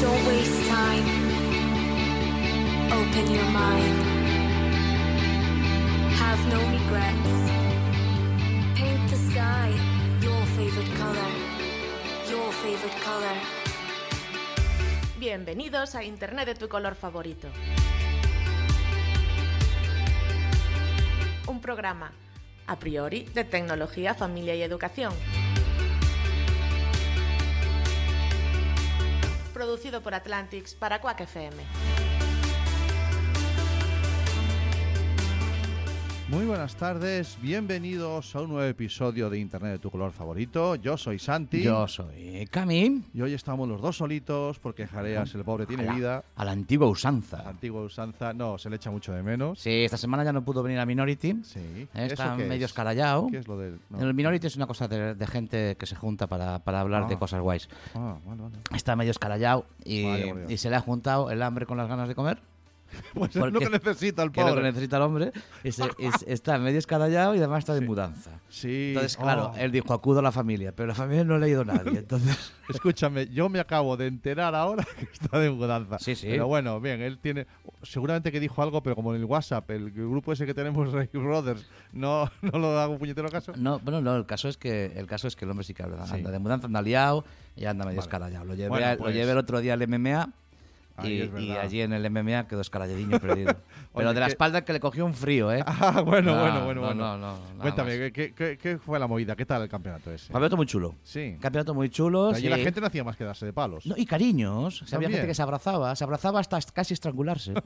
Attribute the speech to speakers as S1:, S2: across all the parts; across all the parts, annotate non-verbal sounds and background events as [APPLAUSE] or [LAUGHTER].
S1: Don't waste time. Open your mind. Have no regrets. Paint the sky your favorite color. Your favorite color.
S2: Bienvenidos a Internet de tu color favorito. Un programa, a priori, de tecnología, familia y educación. producido por Atlantics para Quack FM.
S3: Muy buenas tardes, bienvenidos a un nuevo episodio de Internet de tu color favorito. Yo soy Santi.
S4: Yo soy Cami.
S3: Y hoy estamos los dos solitos porque Jareas, el pobre, tiene
S4: a la,
S3: vida.
S4: A la antigua usanza.
S3: La antigua usanza, no, se le echa mucho de menos.
S4: Sí, esta semana ya no pudo venir a Minority.
S3: Sí.
S4: Está
S3: ¿Eso qué
S4: medio
S3: es?
S4: escarallado.
S3: ¿Qué es lo del.? no.
S4: El Minority es una cosa de, de gente que se junta para, para hablar de
S3: Ah.
S4: cosas guays.
S3: Ah, vale, vale.
S4: Está medio escarallado y,
S3: Dios.
S4: y se le ha juntado el hambre con las ganas de comer. [LAUGHS]
S3: Pues es lo que necesita el
S4: Que es lo que
S3: pobre.
S4: necesita el hombre. Y se- y se- está medio escarallado y además está de mudanza.
S3: Sí.
S4: Entonces, claro,
S3: Oh.
S4: él dijo, acudo a la familia, pero la familia no le ha ido nadie. [LAUGHS] Entonces, [LAUGHS]
S3: Escúchame, yo me acabo de enterar ahora que está de mudanza.
S4: Sí, sí.
S3: Pero bueno, bien, él tiene. Seguramente que dijo algo, pero como en el WhatsApp, el grupo ese que tenemos, Ray Brothers, no, no lo hago puñetero caso.
S4: no, bueno, no, el caso es que el caso es que el hombre sí que anda,
S3: Sí.
S4: anda de mudanza, anda liado y anda medio
S3: Vale.
S4: escarallado. Lo llevé,
S3: Bueno, pues-
S4: lo llevé el otro día al MMA
S3: Ahí
S4: y,
S3: es
S4: y allí en el MMA quedó escaralladinho perdido. [LAUGHS] Pero
S3: Oye,
S4: de la
S3: que-
S4: espalda que le cogió un frío, ¿eh? [LAUGHS]
S3: Ah, bueno,
S4: No,
S3: bueno, bueno,
S4: no,
S3: bueno.
S4: no, no, nada
S3: Cuéntame. ¿qué, qué, qué fue la movida? ¿Qué tal el campeonato ese?
S4: Campeonato muy chulo.
S3: Sí.
S4: Campeonato muy chulo.
S3: Allí
S4: sí.
S3: la gente no hacía más que darse de palos.
S4: No, y cariños. O sea, había gente que se abrazaba, se abrazaba hasta casi estrangularse. [LAUGHS]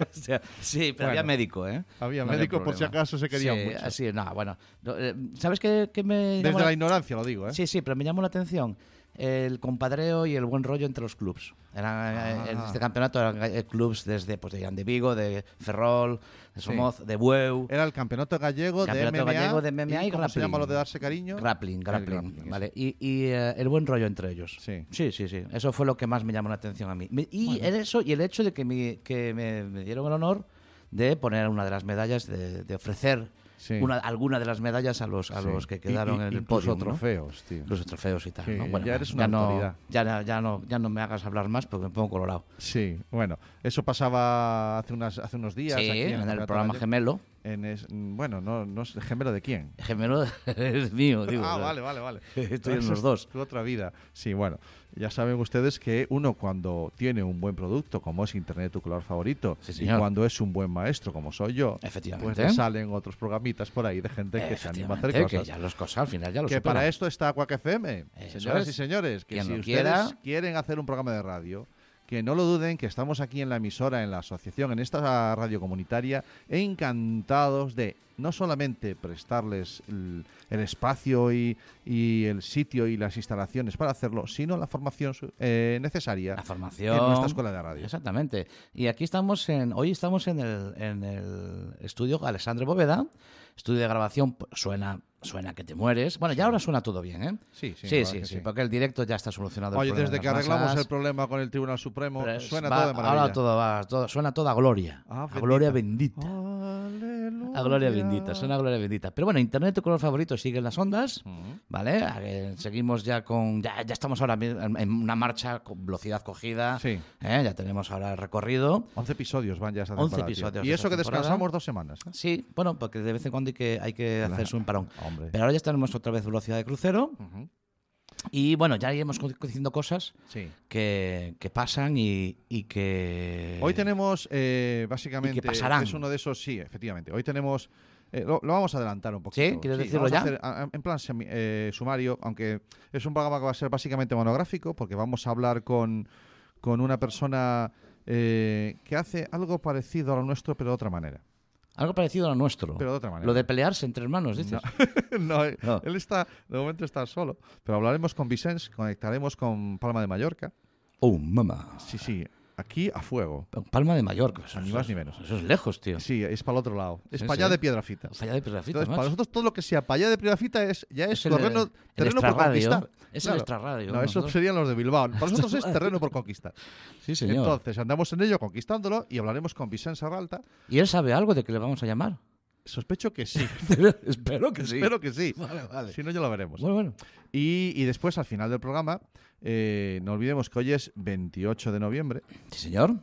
S4: O sea, sí, pero había
S3: Bueno.
S4: médico, ¿eh?
S3: Había
S4: No
S3: médico por si acaso se querían
S4: sí,
S3: mucho.
S4: así, no, bueno. no, eh, ¿Sabes qué, qué me
S3: Desde
S4: llamó
S3: la ignorancia lo digo, ¿eh?
S4: Sí, sí, pero me llamó la atención el compadreo y el buen rollo entre los clubs. Eran, eh,
S3: Ah.
S4: En este campeonato eran eh, clubs desde pues, de, Vigo, de Ferrol, de
S3: Sí.
S4: Somoz, de Bueu.
S3: Era el campeonato gallego
S4: Campeonato
S3: de MMA.
S4: gallego de MMA y
S3: ¿Cómo se llama lo de darse cariño?
S4: Grappling, grappling,
S3: grappling,
S4: vale. Y, y, eh, el buen rollo entre ellos.
S3: Sí.
S4: sí, sí, sí. Eso fue lo que más me llamó la atención a mí. Y el eso y el hecho de que, me, que me, me dieron el honor de poner una de las medallas, de, de ofrecer
S3: Sí.
S4: una, alguna de las medallas a los, a
S3: Sí.
S4: los que quedaron
S3: y-
S4: en el podio. ¿no?
S3: trofeos, tío.
S4: Los trofeos y tal.
S3: Sí,
S4: ¿no? Bueno,
S3: ya eres una
S4: ya, no- ya, no, ya no me hagas hablar más porque me pongo colorado.
S3: Sí, bueno, eso pasaba hace, unas, hace unos días. aquí
S4: en el programa gemelo.
S3: En es- bueno, no, no es gemelo de quién. [LAUGHS]
S4: Gemelo es mío, digo.
S3: ah,
S4: o sea,
S3: vale, vale, vale. [LAUGHS]
S4: Estoy en los dos.
S3: tu otra vida. Sí, bueno, ya saben ustedes que uno cuando tiene un buen producto, como es Internet tu color favorito,
S4: Sí,
S3: y cuando es un buen maestro, como soy yo,
S4: Efectivamente.
S3: pues le salen otros programitas por ahí de gente que se anima a hacer cosas.
S4: Que ya los cosas, al final ya los
S3: Que para esto está Quack FM.
S4: Eso
S3: Señoras
S4: es.
S3: y señores, que
S4: Quien
S3: si ustedes
S4: quiera.
S3: quieren hacer un programa de radio, que no lo duden, que estamos aquí en la emisora, en la asociación, en esta radio comunitaria, encantados de no solamente prestarles el, el espacio y, y el sitio y las instalaciones para hacerlo, sino la formación eh, necesaria
S4: La formación.
S3: en nuestra escuela de radio.
S4: Exactamente. Y aquí estamos en. Hoy estamos en el, en el estudio Alexandre Bóveda. Estudio de grabación. Suena, suena que te mueres. Bueno, ya ahora suena todo bien, ¿eh?
S3: Sí, sí,
S4: sí, sí, sí,
S3: sí.
S4: porque el directo ya está solucionado.
S3: Oye, desde
S4: de
S3: que arreglamos
S4: masas.
S3: el problema con el Tribunal Supremo, suena
S4: va-
S3: todo de maravilla.
S4: Ahora todo va, todo- suena toda gloria.
S3: Ah,
S4: a gloria
S3: bendita. Aleluya.
S4: A gloria bendita, suena a gloria bendita. Pero bueno, Internet, tu color favorito, sigue en las ondas,
S3: Ujú.
S4: ¿vale? Eh, Seguimos ya con. Ya, ya estamos ahora en una marcha con velocidad cogida.
S3: Sí.
S4: ¿eh? Ya tenemos ahora el recorrido.
S3: 11 episodios van ya esta
S4: 11
S3: temporada, tío.
S4: episodios
S3: Y eso que
S4: temporada.
S3: descansamos dos semanas.
S4: Sí, bueno, porque de vez en cuando hay que, hay que hacerse un parón.
S3: Hombre.
S4: Pero ahora ya tenemos otra vez velocidad de crucero. Y bueno, ya iremos diciendo cosas
S3: Sí.
S4: que, que pasan y, y que.
S3: Hoy tenemos, eh, básicamente,
S4: que
S3: es uno de esos, sí, efectivamente. Hoy tenemos, eh, lo, lo vamos a adelantar un poquito.
S4: ¿Sí? ¿Quieres decirlo ya?
S3: hacer, en plan semi- eh, sumario, aunque es un programa que va a ser básicamente monográfico, porque vamos a hablar con, con una persona eh, que hace algo parecido a lo nuestro, pero de otra manera.
S4: Algo parecido a lo nuestro.
S3: Pero de otra manera.
S4: Lo de pelearse entre hermanos, dices. [LAUGHS]
S3: no, eh,
S4: No.
S3: él está, de momento está solo. Pero hablaremos con Vicens, conectaremos con Palma de Mallorca.
S4: Oh, mamá.
S3: Sí, sí. Aquí a fuego.
S4: Palma de Mallorca. Eso,
S3: Ni
S4: eso
S3: más ni menos.
S4: Eso es lejos, tío.
S3: Sí, es para el otro lado. Es
S4: Sí,
S3: para allá
S4: sí.
S3: de Piedrafita.
S4: Falla de Piedrafita,
S3: Entonces, para nosotros todo lo que sea para allá de Piedrafita es, ya es,
S4: Es el-
S3: terreno,
S4: el
S3: terreno por conquistar.
S4: Es el extrarradio,
S3: No, esos serían los de Bilbao. Para [LAUGHS] nosotros es terreno por conquistar.
S4: Sí, señor.
S3: Entonces, andamos en ello conquistándolo y hablaremos con Vicente Serralta.
S4: ¿Y él sabe algo de que le vamos a llamar?
S3: Sospecho que sí. [LAUGHS]
S4: Espero que sí.
S3: Espero que sí.
S4: Vale, vale.
S3: Si no, ya lo veremos.
S4: Bueno, bueno.
S3: Y, y después, al final del programa, eh, no olvidemos que hoy es 28 de noviembre.
S4: Sí, señor.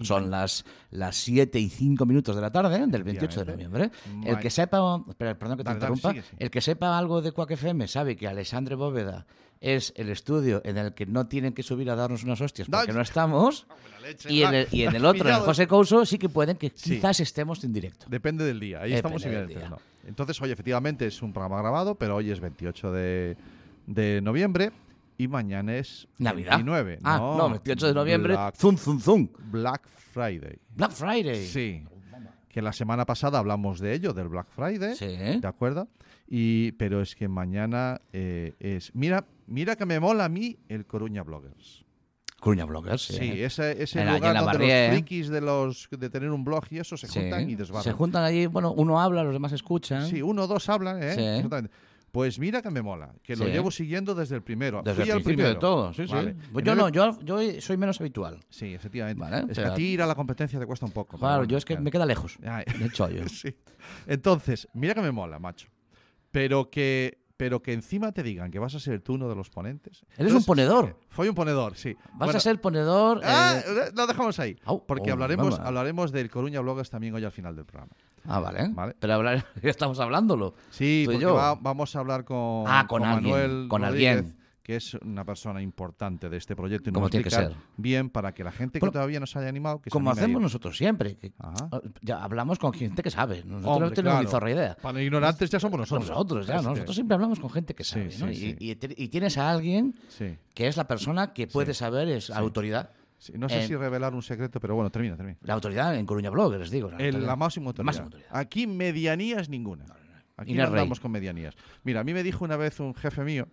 S4: Son las, las 7 y 5 minutos de la tarde del 28 de noviembre. El que sepa, perdón que te interrumpa, el que sepa algo de Quack FM sabe que Alexandre Bóveda es el estudio en el que no tienen que subir a darnos unas hostias porque
S3: No,
S4: estamos. [LAUGHS] Y en el, y en el [LAUGHS] otro, en el. José Couso, sí que pueden que quizás estemos en directo.
S3: Depende del día. Ahí estamos. Entonces, hoy efectivamente es un programa grabado, pero hoy es 28 de, de noviembre y mañana es
S4: Navidad.
S3: 29.
S4: Ah, no, 28 de noviembre,
S3: Black,
S4: zum, zum, zum.
S3: Black Friday.
S4: Black Friday.
S3: Sí. Que la semana pasada hablamos de ello, del Black Friday.
S4: Sí.
S3: ¿De acuerdo? Y, pero es que mañana eh, es. Mira, mira que me mola a mí el Coruña Bloggers.
S4: Coruña Bloggers, sí.
S3: Sí, ese, ese
S4: En
S3: lugar
S4: en
S3: donde
S4: Barrié.
S3: los frikis de, los, de tener un blog y eso se
S4: Sí.
S3: juntan y
S4: Se
S3: desbarran.
S4: juntan allí, bueno, uno habla, los demás escuchan.
S3: Sí, uno o dos hablan, ¿eh?
S4: Sí.
S3: Pues mira que me mola, que lo llevo siguiendo desde el primero.
S4: Desde
S3: Fui
S4: el principio de todo, sí,
S3: Vale.
S4: sí. Pues yo no, yo, yo soy menos habitual.
S3: Sí, efectivamente.
S4: Vale,
S3: es que a ti ir a la competencia te cuesta un poco.
S4: Claro,
S3: bueno,
S4: yo es que
S3: claro.
S4: me queda lejos.
S3: Ay.
S4: De hecho, yo. [LAUGHS]
S3: Sí. Entonces, mira que me mola, macho. Pero que, pero que encima te digan que vas a ser tú uno de los ponentes.
S4: Eres un ponedor.
S3: Fue un ponedor, sí.
S4: Vas
S3: Bueno,
S4: a ser ponedor.
S3: Ah,
S4: eh,
S3: lo dejamos ahí. Porque
S4: oh,
S3: hablaremos,
S4: mamá.
S3: hablaremos del Coruña Bloggers también hoy al final del programa.
S4: Ah, vale.
S3: Vale.
S4: Pero hablar, [LAUGHS] ya estamos hablándolo.
S3: Sí, porque
S4: yo.
S3: va- vamos a hablar con,
S4: Ah, con alguien,
S3: Manuel
S4: con
S3: Rodríguez,
S4: alguien.
S3: Que es una persona importante de este proyecto y nos
S4: tiene que ser.
S3: bien para que la gente que todavía no se haya animado, que
S4: Como hacemos nosotros siempre. que-
S3: Ajá.
S4: ya hablamos con gente que sabe. Nosotros
S3: Hombre,
S4: no tenemos
S3: claro.
S4: ni zorra idea.
S3: Para ignorantes ya somos nosotros.
S4: Nosotros, ya,
S3: Es
S4: ¿no?
S3: que-
S4: Nosotros siempre hablamos con gente que sabe.
S3: sí,
S4: ¿no? Y-
S3: sí.
S4: Y, te- y tienes a alguien que es la persona que puede saber, es autoridad.
S3: sí. No sé
S4: Eh,
S3: si revelar un secreto, pero bueno, termina, termina.
S4: La autoridad en Coruña Bloggers, digo.
S3: El-
S4: autoridad.
S3: la máxima autoridad.
S4: máxima autoridad.
S3: Aquí medianías ninguna. Aquí
S4: Inés
S3: no
S4: Rey.
S3: andamos con medianías. Mira, a mí me dijo una vez un jefe mío,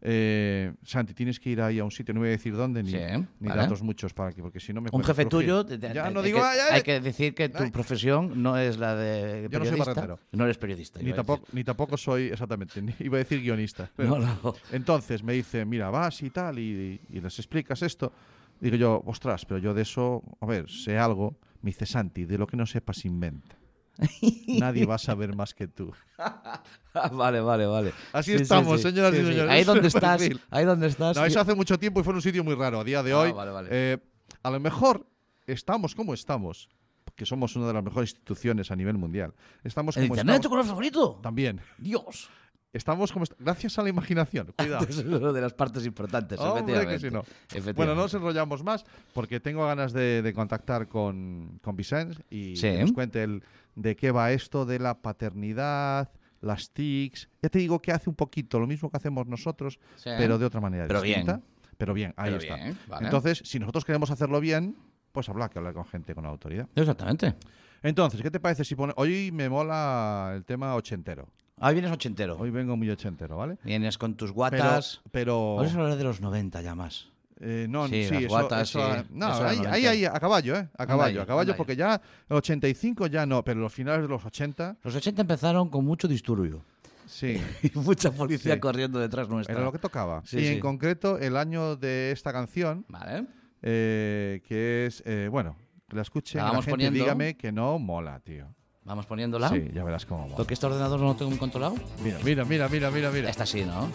S3: eh, Santi, tienes que ir ahí a un sitio, no voy a decir dónde, ni,
S4: Sí,
S3: ni
S4: vale.
S3: datos muchos para que, porque si no me
S4: Un jefe tuyo. de- de-
S3: Ya no
S4: hay
S3: digo,
S4: que, hay que decir que tu
S3: Ay.
S4: profesión no es la de
S3: Yo no soy
S4: periodista.
S3: barrendero.
S4: no eres periodista.
S3: Ni tampoco, ni tampoco soy exactamente, [LAUGHS] ni- iba a decir guionista. pero-
S4: No, no.
S3: Entonces me dice, mira, vas y tal, y, y les explicas esto. Digo yo, ostras, pero yo de eso, a ver, sé algo. Me dice, Santi, de lo que no sepas, inventa. Nadie [LAUGHS] va a saber más que tú.
S4: vale, vale, vale.
S3: Así estamos, señoras y señores.
S4: Ahí donde [LAUGHS] estás,
S3: perfil.
S4: ahí donde estás.
S3: No, eso hace mucho tiempo y fue en un sitio muy raro. A día de
S4: Ah,
S3: hoy,
S4: vale, vale.
S3: eh, a lo mejor estamos como estamos, que somos una de las mejores instituciones a nivel mundial. Estamos
S4: ¿El
S3: como
S4: internet es tu
S3: estamos.
S4: color favorito?
S3: También.
S4: Dios.
S3: Estamos como est- gracias a la imaginación. [LAUGHS] Cuidado.
S4: Eso es una de las partes importantes,
S3: Hombre, que
S4: efectivamente.
S3: si no.
S4: Efectivamente.
S3: Bueno, no nos enrollamos más porque tengo ganas de, de contactar con, con Vicente y
S4: Sí.
S3: que nos cuente el, de qué va esto de la paternidad, las TICs. Ya te digo que hace un poquito lo mismo que hacemos nosotros,
S4: Sí.
S3: pero de otra manera
S4: Pero
S3: distinta.
S4: bien.
S3: Pero bien, ahí
S4: Pero
S3: está.
S4: bien, vale.
S3: Entonces, si nosotros queremos hacerlo bien, pues habrá que hablar con gente con autoridad.
S4: Exactamente.
S3: Entonces, ¿qué te parece si pone... Hoy me mola el tema ochentero.
S4: Ahí vienes ochentero.
S3: Hoy vengo muy ochentero, ¿vale?
S4: Vienes con tus guatas.
S3: pero
S4: Por eso hablar de los 90 ya más.
S3: Eh, no,
S4: Sí,
S3: sí,
S4: las
S3: eso,
S4: guatas,
S3: eso-
S4: sí.
S3: No,
S4: Eso
S3: ahí,
S4: 90.
S3: ahí, ahí, a caballo, ¿eh? A caballo, a caballo, porque ya el 85 ya no, pero los finales de los 80,
S4: Los 80 empezaron con mucho disturbio.
S3: sí, [LAUGHS]
S4: Y mucha policía
S3: Sí.
S4: corriendo detrás nuestra.
S3: era lo que tocaba.
S4: Sí,
S3: y en concreto, el año de esta canción,
S4: Vale.
S3: eh, que es, eh, bueno, la escuchen
S4: La
S3: y la
S4: vamos
S3: gente
S4: poniendo.
S3: dígame que no mola, tío.
S4: Vamos poniéndola.
S3: Sí, ya verás cómo mola.
S4: Porque este ordenador no lo tengo muy controlado.
S3: Mira, mira, mira, mira, mira, mira.
S4: Esta sí, ¿no?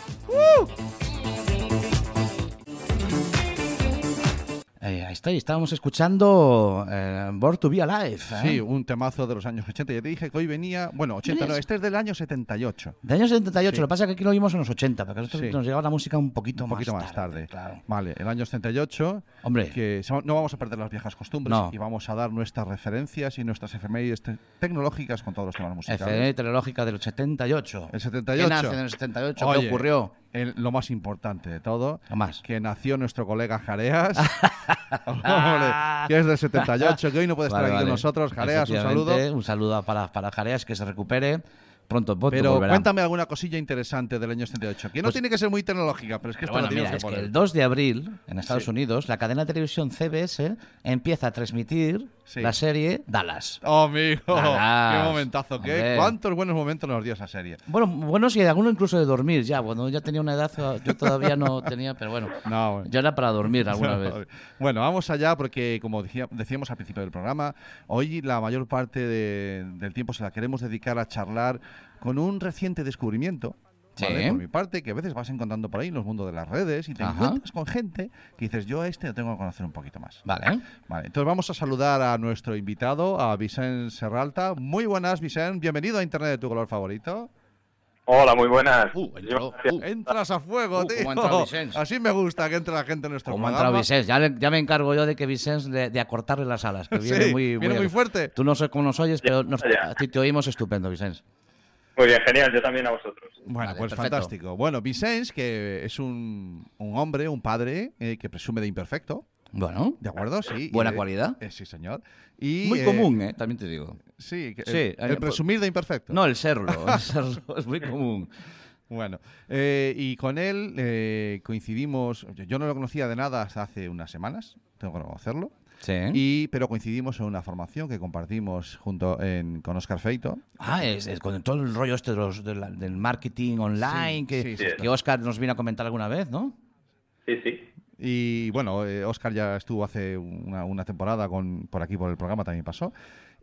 S4: Eh, ahí está, y estábamos escuchando eh, Born to Be Alive. ¿eh?
S3: Sí, un temazo de los años 80. Ya te dije que hoy venía, bueno, 80 no, este es del año 78.
S4: De años 78,
S3: Sí.
S4: lo que pasa es que aquí lo vimos en los 80, porque nosotros
S3: Sí.
S4: nos llegaba la música un poquito,
S3: Un poquito más tarde.
S4: Claro.
S3: Vale, el año 78.
S4: Hombre,
S3: que no vamos a perder las viejas costumbres
S4: No.
S3: y vamos a dar nuestras referencias y nuestras efemérides te- tecnológicas con todos los temas musicales.
S4: efeméride tecnológica del 78.
S3: El 78.
S4: ¿Qué nace en el 78?
S3: Oye,
S4: ¿Qué ocurrió?
S3: El- lo más importante de todo,
S4: Lo más.
S3: que nació nuestro colega Jareas, [LAUGHS] que es del 78, que hoy no puede estar
S4: Vale,
S3: aquí con
S4: vale.
S3: nosotros. Jareas, un saludo.
S4: Un saludo para, para Jareas, que se recupere. pronto, pronto
S3: Pero
S4: volverá.
S3: cuéntame alguna cosilla interesante del año 78, que no
S4: Pues-
S3: tiene que ser muy tecnológica, pero es que esto
S4: bueno,
S3: lo
S4: mira,
S3: que
S4: es que el 2 de abril, en Estados
S3: Sí.
S4: Unidos, la cadena de televisión CBS empieza a transmitir
S3: Sí.
S4: la serie Dallas.
S3: Oh, amigo,
S4: Dallas.
S3: qué momentazo, qué cuántos buenos momentos nos dio esa serie.
S4: Bueno, bueno, sí, alguno incluso de dormir ya. Bueno, ya tenía una edad, yo todavía no [LAUGHS] tenía, pero bueno,
S3: No, bueno.
S4: yo era para dormir alguna [LAUGHS] vez.
S3: Bueno, vamos allá porque, como decía- decíamos al principio del programa, hoy la mayor parte de- del tiempo se la queremos dedicar a charlar con un reciente descubrimiento. ¿Vale?
S4: Sí.
S3: Por mi parte, que a veces vas encontrando por ahí en los mundos de las redes y te
S4: Ajá.
S3: encuentras con gente que dices, yo a este lo tengo que conocer un poquito más.
S4: Vale.
S3: Vale, entonces vamos a saludar a nuestro invitado, a Vicente Serralta. Muy buenas, Vicente. Bienvenido a Internet de tu color favorito.
S5: Hola, muy buenas.
S4: Uh, entró, uh.
S3: Entras a fuego,
S4: Uh,
S3: tío.
S4: Vicens.
S3: Así me gusta que entre la gente en nuestro
S4: Como
S3: programa.
S4: Vicens, ya, me encargo yo de que Vicens de, de acortarle las alas, que [LAUGHS] viene
S3: Sí,
S4: muy,
S3: viene muy fuerte.
S4: Tú no sé cómo nos oyes, pero nos- a ti te oímos estupendo, Vicens.
S5: Muy bien, genial. Yo también a vosotros.
S3: Bueno,
S4: Vale,
S3: pues
S4: perfecto.
S3: fantástico. Bueno, Vicens, que es un, un hombre, un padre eh, que presume de imperfecto,
S4: Bueno,
S3: ¿de acuerdo? Sí.
S4: Buena cualidad.
S3: eh, sí, señor. Y,
S4: muy
S3: eh,
S4: común, ¿eh? También te digo.
S3: Sí, que-
S4: Sí,
S3: el, el
S4: eh,
S3: presumir de imperfecto.
S4: No, el serlo, [LAUGHS] el serlo es muy común.
S3: Bueno, eh, y con él eh, coincidimos, yo- yo no lo conocía de nada hasta hace unas semanas, tengo que conocerlo,
S4: Sí.
S3: y, pero coincidimos en una formación que compartimos junto en, con Oscar Feito.
S4: Ah, es, es con todo el rollo este de los- de la- del marketing online
S3: Sí,
S4: que,
S3: sí, sí,
S4: que Oscar nos vino a comentar alguna vez, ¿no?
S5: Sí, sí.
S3: Y bueno, eh, Oscar ya estuvo hace una, una temporada con, por aquí por el programa, también pasó.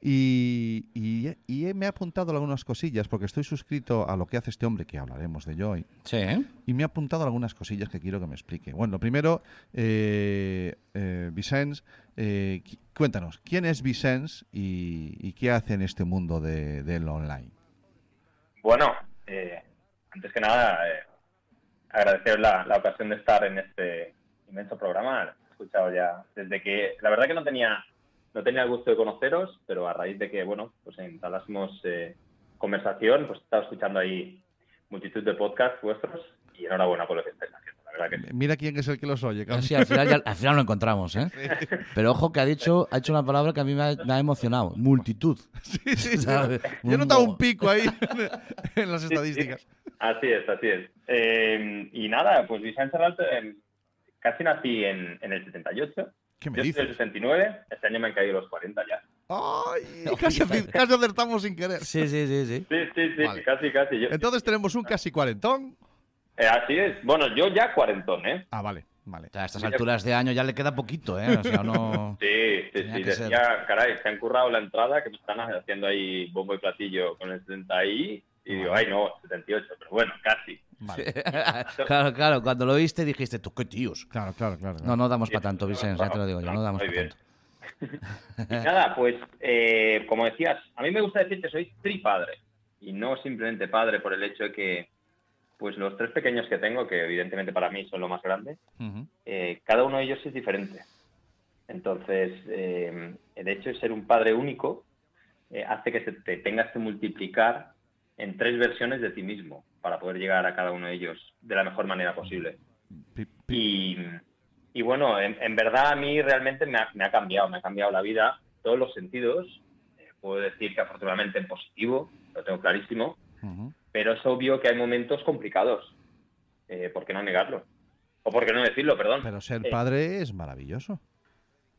S3: Y, y- y me ha apuntado algunas cosillas, porque estoy suscrito a lo que hace este hombre, que hablaremos de hoy.
S4: Sí.
S3: Y me ha apuntado algunas cosillas que quiero que me explique. Bueno, lo primero, eh, eh, Vicens, eh, cuéntanos, ¿quién es Vicens y, y qué hace en este mundo de, del online?
S5: Bueno, eh, antes que nada, eh, agradecer la, la ocasión de estar en este inmenso programa. He escuchado ya desde que, la verdad que no tenía, no tenía el gusto de conoceros, pero a raíz de que, bueno, pues entablásemos eh, conversación, pues he estado escuchando ahí multitud de podcasts vuestros y enhorabuena por lo que estáis haciendo. La verdad que sí.
S3: Mira quién es el que los oye.
S4: Sí, al final, ya- al final lo encontramos, ¿eh? Pero ojo que ha dicho, ha hecho una palabra que a mí me ha, me ha emocionado. Multitud.
S3: Sí, sí, sí. [LAUGHS]
S4: ¿Sabes?
S3: Yo he notado un pico ahí en las estadísticas.
S5: Así es, así es. Eh, y nada, pues Vicente Serrat, eh, casi nací en, en el 78.
S3: ¿Qué me
S5: Yo soy del
S3: dices?
S5: 69, este año me han caído los 40 ya.
S3: ¡Ay! [LAUGHS] Casi, casi acertamos sin querer.
S4: Sí, sí, sí, sí.
S5: Sí, sí, sí,
S3: Vale.
S5: casi, casi. Yo-
S3: Entonces tenemos un casi cuarentón.
S5: Eh, así es. Bueno, yo ya cuarentón, ¿eh?
S3: Ah, vale, vale.
S4: O sea, a estas alturas de año ya le queda poquito, ¿eh? O sea, no... [LAUGHS]
S5: Sí, sí,
S4: Tenía
S5: sí.
S4: que ser.
S5: Decía, caray, se han currado la entrada, que me están haciendo ahí bombo y platillo con el 70 y... Y digo, ay, no, 78, pero bueno, casi.
S3: vale. [LAUGHS]
S4: claro, claro, cuando lo oíste dijiste, tú qué tíos.
S3: Claro, claro, claro.
S4: No, no damos para tanto, Vicente, ya te lo digo yo, no damos
S5: Muy
S4: para
S5: bien.
S4: tanto. [LAUGHS]
S5: Y nada, pues, eh, como decías, a mí me gusta decir que soy tripadre. Y no simplemente padre por el hecho de que, pues, los tres pequeños que tengo, que evidentemente para mí son lo más grande, eh, cada uno de ellos es diferente. Entonces, eh, el hecho de ser un padre único eh, hace que se te tengas que multiplicar en tres versiones de ti mismo para poder llegar a cada uno de ellos de la mejor manera posible. Y, y bueno, en, en verdad a mí realmente me ha, me ha cambiado, me ha cambiado la vida, todos los sentidos. Eh, puedo decir que afortunadamente en positivo, lo tengo clarísimo, pero es obvio que hay momentos complicados. Eh, ¿Por qué no negarlo? O por qué no decirlo, perdón.
S3: Pero ser
S5: Eh,
S3: padre es maravilloso.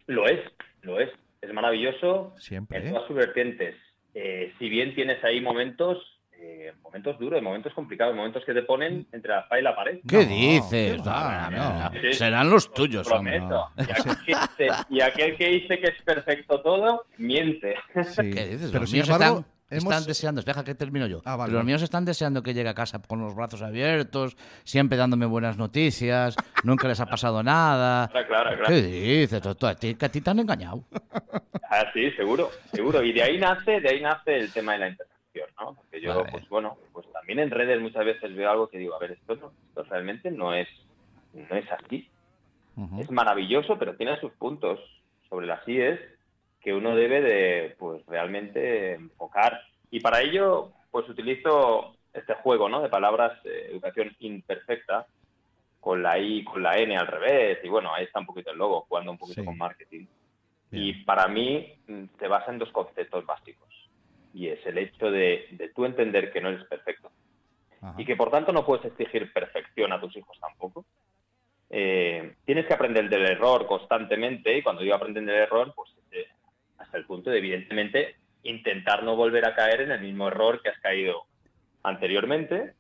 S5: Lo es, lo es. Es maravilloso
S3: Siempre,
S5: en
S3: ¿eh?
S5: todas sus vertientes. Si bien tienes ahí momentos, eh, momentos duros, momentos complicados, momentos que te ponen entre la espada y la pared.
S4: ¿Qué
S3: No,
S4: dices? No, no.
S5: Sí,
S4: Serán los tuyos.
S5: Prometo. Y, aquel que dice, y aquel que dice que es perfecto todo, miente.
S3: Sí.
S4: ¿Qué dices?
S3: Pero
S4: los
S3: sin
S4: míos
S3: embargo,
S4: están,
S3: hemos...
S4: están deseando, deja que termino yo.
S3: Ah, vale,
S4: los míos están deseando que llegue a casa con los brazos abiertos, siempre dándome buenas noticias, nunca les ha pasado nada. [LAUGHS]
S5: Claro, claro, claro.
S4: ¿Qué dices? Tú- tú- a, ti, que a ti te han engañado.
S5: Ah, sí, seguro, seguro. Y de ahí nace, de ahí nace el tema de la Porque yo,
S4: Vale.
S5: pues bueno, pues también en redes muchas veces veo algo que digo, a ver, esto, no, esto realmente no es, no es así. Es maravilloso, pero tiene sus puntos sobre las IES que uno debe de, pues realmente enfocar. Y para ello, pues utilizo este juego, ¿no? De palabras, eh, educación imperfecta, con la I, con la N al revés, y bueno, ahí está un poquito el logo, jugando un poquito
S3: Sí.
S5: con marketing.
S3: Bien.
S5: Y para mí mm, se basa en dos conceptos básicos. Y es el hecho de, de tú entender que no eres perfecto
S3: Ajá.
S5: y que por tanto no puedes exigir perfección a tus hijos tampoco. Eh, tienes que aprender del error constantemente y cuando digo aprender del error, pues eh, hasta el punto de evidentemente intentar no volver a caer en el mismo error que has caído anteriormente